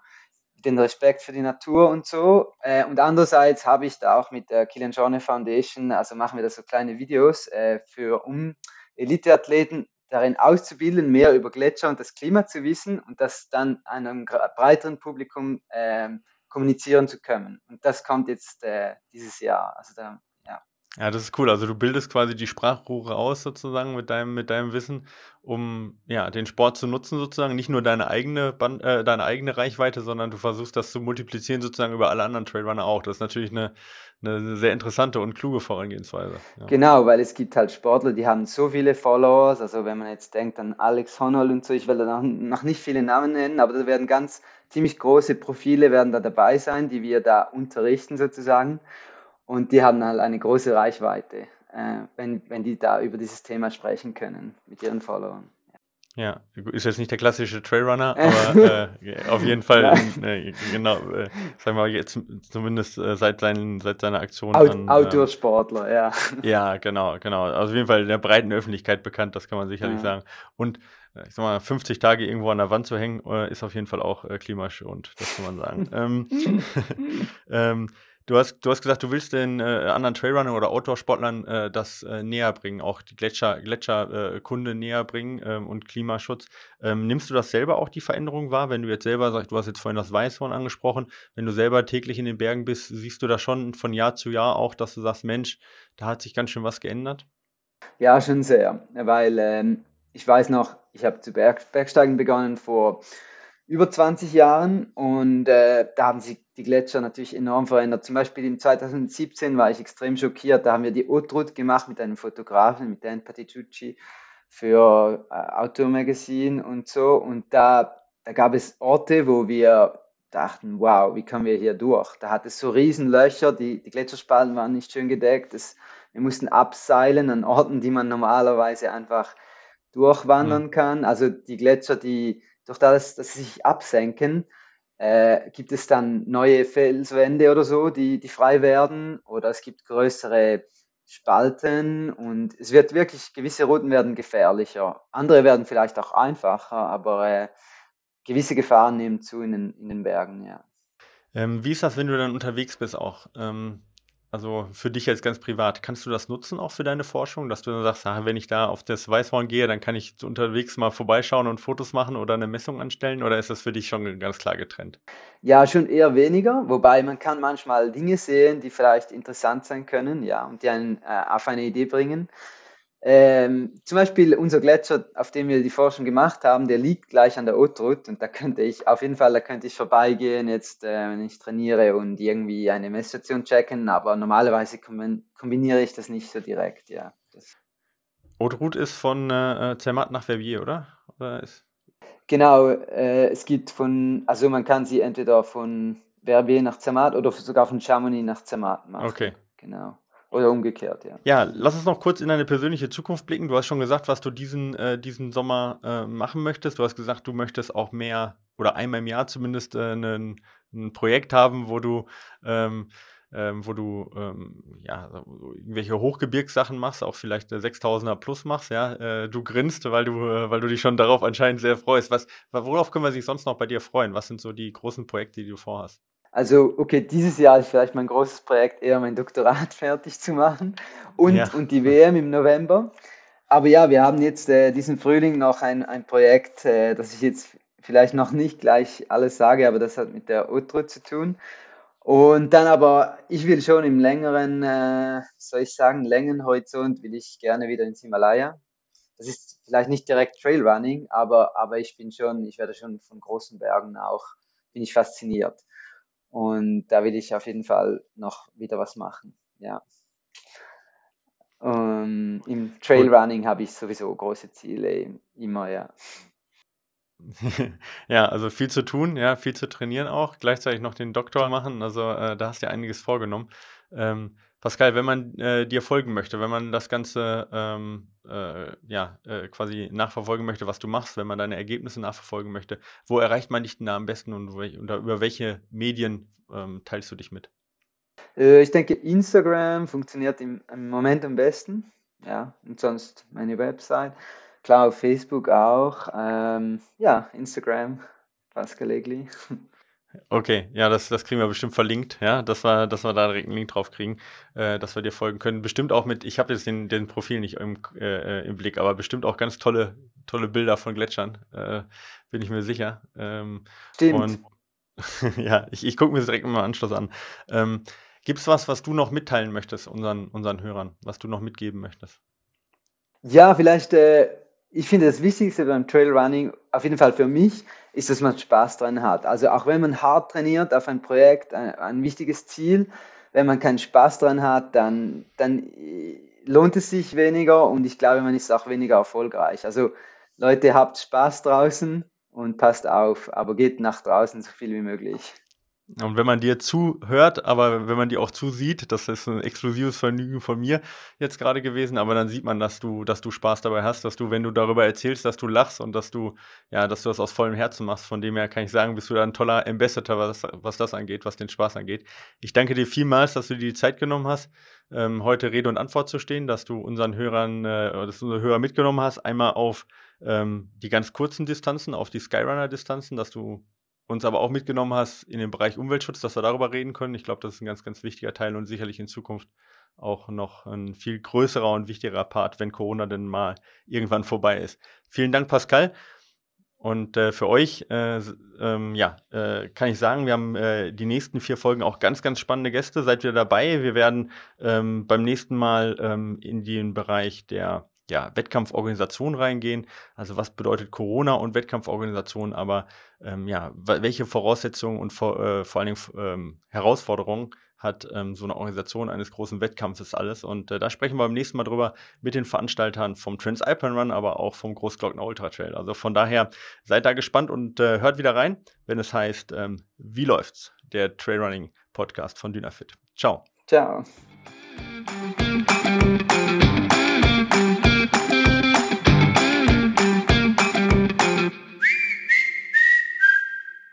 Den Respekt für die Natur und so. Äh, und andererseits habe ich da auch mit der Kilian Jorne Foundation, also machen wir da so kleine Videos äh, für um Eliteathleten darin auszubilden, mehr über Gletscher und das Klima zu wissen und das dann einem breiteren Publikum äh, kommunizieren zu können. Und das kommt jetzt äh, dieses Jahr. Also da ja, das ist cool. Also du bildest quasi die Sprachrohre aus sozusagen mit deinem, mit deinem Wissen, um ja den Sport zu nutzen sozusagen. Nicht nur deine eigene Band, äh, deine eigene Reichweite, sondern du versuchst das zu multiplizieren sozusagen über alle anderen Trailrunner auch. Das ist natürlich eine, eine sehr interessante und kluge Vorangehensweise. Ja. Genau, weil es gibt halt Sportler, die haben so viele Followers. Also wenn man jetzt denkt an Alex Honnold und so, ich will da noch, noch nicht viele Namen nennen, aber da werden ganz ziemlich große Profile werden da dabei sein, die wir da unterrichten sozusagen. Und die haben halt eine große Reichweite, äh, wenn, wenn die da über dieses Thema sprechen können mit ihren Followern. Ja, ist jetzt nicht der klassische Trailrunner, aber äh, auf jeden Fall, äh, genau, äh, sagen wir jetzt zumindest äh, seit, seinen, seit seiner Aktion. Out, an, Outdoor-Sportler, ja. Ja, genau, genau. Also auf jeden Fall in der breiten Öffentlichkeit bekannt, das kann man sicherlich ja. sagen. Und äh, ich sag mal, 50 Tage irgendwo an der Wand zu hängen, äh, ist auf jeden Fall auch klimaschonend, das kann man sagen. ähm, ähm, Du hast, du hast gesagt, du willst den äh, anderen Trailrunnern oder Outdoor-Sportlern äh, das äh, näher bringen, auch die Gletscher, Gletscherkunde äh, näher bringen ähm, und Klimaschutz. Ähm, nimmst du das selber auch die Veränderung wahr, wenn du jetzt selber sagst, du hast jetzt vorhin das Weißhorn angesprochen, wenn du selber täglich in den Bergen bist, siehst du da schon von Jahr zu Jahr auch, dass du sagst, Mensch, da hat sich ganz schön was geändert? Ja, schon sehr, weil ähm, ich weiß noch, ich habe zu Berg, Bergsteigen begonnen vor über 20 Jahren und äh, da haben sich die Gletscher natürlich enorm verändert. Zum Beispiel im 2017 war ich extrem schockiert, da haben wir die Outroute gemacht mit einem Fotografen, mit Dan Patitucci für äh, Outdoor Magazine und so und da, da gab es Orte, wo wir dachten, wow, wie kommen wir hier durch? Da hat es so riesen Löcher, die, die Gletscherspalten waren nicht schön gedeckt, das, wir mussten abseilen an Orten, die man normalerweise einfach durchwandern mhm. kann. Also die Gletscher, die durch das, dass sie sich absenken, äh, gibt es dann neue Felswände oder so, die, die frei werden oder es gibt größere Spalten und es wird wirklich, gewisse Routen werden gefährlicher. Andere werden vielleicht auch einfacher, aber äh, gewisse Gefahren nehmen zu in den, in den Bergen, ja. Ähm, wie ist das, wenn du dann unterwegs bist auch? Ähm, also für dich jetzt ganz privat, kannst du das nutzen auch für deine Forschung, dass du dann sagst, ah, wenn ich da auf das Weißhorn gehe, dann kann ich unterwegs mal vorbeischauen und Fotos machen oder eine Messung anstellen oder ist das für dich schon ganz klar getrennt? Ja, schon eher weniger, wobei man kann manchmal Dinge sehen, die vielleicht interessant sein können, ja, und die einen äh, auf eine Idee bringen. Ähm, zum Beispiel unser Gletscher, auf dem wir die Forschung gemacht haben, der liegt gleich an der Outroute und da könnte ich auf jeden Fall, da könnte ich vorbeigehen jetzt, äh, wenn ich trainiere und irgendwie eine Messstation checken, aber normalerweise kombiniere ich das nicht so direkt, ja. Outroute ist von äh, Zermatt nach Verbier, oder? oder genau, äh, es gibt von, also man kann sie entweder von Verbier nach Zermatt oder sogar von Chamonix nach Zermatt machen. Okay. Genau. Oder umgekehrt, ja. Ja, lass uns noch kurz in deine persönliche Zukunft blicken. Du hast schon gesagt, was du diesen, äh, diesen Sommer äh, machen möchtest. Du hast gesagt, du möchtest auch mehr oder einmal im Jahr zumindest äh, ein, ein Projekt haben, wo du, ähm, ähm, wo du ähm, ja, irgendwelche Hochgebirgssachen machst, auch vielleicht 6000er plus machst. Ja? Äh, du grinst, weil du, äh, weil du dich schon darauf anscheinend sehr freust. Was, worauf können wir sich sonst noch bei dir freuen? Was sind so die großen Projekte, die du vorhast? Also, okay, dieses Jahr ist vielleicht mein großes Projekt, eher mein Doktorat fertig zu machen und, ja. und die WM im November. Aber ja, wir haben jetzt äh, diesen Frühling noch ein, ein Projekt, äh, das ich jetzt vielleicht noch nicht gleich alles sage, aber das hat mit der Outro zu tun. Und dann aber, ich will schon im längeren, äh, soll ich sagen, Längenhorizont will ich gerne wieder ins Himalaya. Das ist vielleicht nicht direkt Trailrunning, aber, aber ich bin schon, ich werde schon von großen Bergen auch, bin ich fasziniert. Und da will ich auf jeden Fall noch wieder was machen. Ja. Um, ähm, Im Trailrunning habe ich sowieso große Ziele, immer, ja. ja, also viel zu tun, ja, viel zu trainieren auch, gleichzeitig noch den Doktor machen, also äh, da hast du ja einiges vorgenommen. Ähm, Pascal, wenn man äh, dir folgen möchte, wenn man das Ganze ähm, äh, ja, äh, quasi nachverfolgen möchte, was du machst, wenn man deine Ergebnisse nachverfolgen möchte, wo erreicht man dich denn da am besten und, und über welche Medien ähm, teilst du dich mit? Äh, ich denke, Instagram funktioniert im, im, Moment am besten. Ja, und sonst meine Website. Klar, auf Facebook auch. Ähm, ja, Instagram, Pascal Egli. Okay, ja, das, das kriegen wir bestimmt verlinkt, ja, dass wir, dass wir da direkt einen Link drauf kriegen, äh, dass wir dir folgen können. Bestimmt auch mit, ich habe jetzt den, den Profil nicht im, äh, äh, im Blick, aber bestimmt auch ganz tolle, tolle Bilder von Gletschern, äh, bin ich mir sicher. Ähm, Stimmt. Und ja, ich, ich gucke mir das direkt mal im Anschluss an. Ähm, Gibt es was, was du noch mitteilen möchtest, unseren, unseren Hörern, was du noch mitgeben möchtest? Ja, vielleicht, äh, ich finde das Wichtigste beim Trailrunning, auf jeden Fall für mich, ist, dass man Spaß dran hat. Also auch wenn man hart trainiert auf ein Projekt, ein, ein wichtiges Ziel, wenn man keinen Spaß dran hat, dann, dann äh, lohnt es sich weniger und ich glaube, man ist auch weniger erfolgreich. Also Leute, habt Spaß draußen und passt auf, aber geht nach draußen so viel wie möglich. Und wenn man dir zuhört, aber wenn man dir auch zusieht, das ist ein exklusives Vergnügen von mir jetzt gerade gewesen, aber dann sieht man, dass du, dass du Spaß dabei hast, dass du, wenn du darüber erzählst, dass du lachst und dass du, ja, dass du das aus vollem Herzen machst. Von dem her kann ich sagen, bist du da ein toller Ambassador, was, was das angeht, was den Spaß angeht. Ich danke dir vielmals, dass du dir die Zeit genommen hast, ähm, heute Rede und Antwort zu stehen, dass du unseren Hörern, äh, dass du unsere Hörer mitgenommen hast, einmal auf ähm, die ganz kurzen Distanzen, auf die Skyrunner-Distanzen, dass du uns aber auch mitgenommen hast in den Bereich Umweltschutz, dass wir darüber reden können. Ich glaube, das ist ein ganz, ganz wichtiger Teil und sicherlich in Zukunft auch noch ein viel größerer und wichtigerer Part, wenn Corona denn mal irgendwann vorbei ist. Vielen Dank, Pascal. Und äh, für euch, äh, ähm, ja, äh, kann ich sagen, wir haben äh, die nächsten vier Folgen auch ganz, ganz spannende Gäste. Seid wieder dabei. Wir werden ähm, beim nächsten Mal ähm, in den Bereich der ja, Wettkampforganisation reingehen. Also was bedeutet Corona und Wettkampforganisation, aber ähm, ja, welche Voraussetzungen und vor, äh, vor allen Dingen ähm, Herausforderungen hat ähm, so eine Organisation eines großen Wettkampfes alles. Und äh, da sprechen wir beim nächsten Mal drüber mit den Veranstaltern vom Transalpine Run, aber auch vom Großglockner Ultra Trail. Also von daher seid da gespannt und äh, hört wieder rein, wenn es heißt, ähm, wie läuft's? Der Trailrunning Podcast von Dynafit. Ciao. Ciao.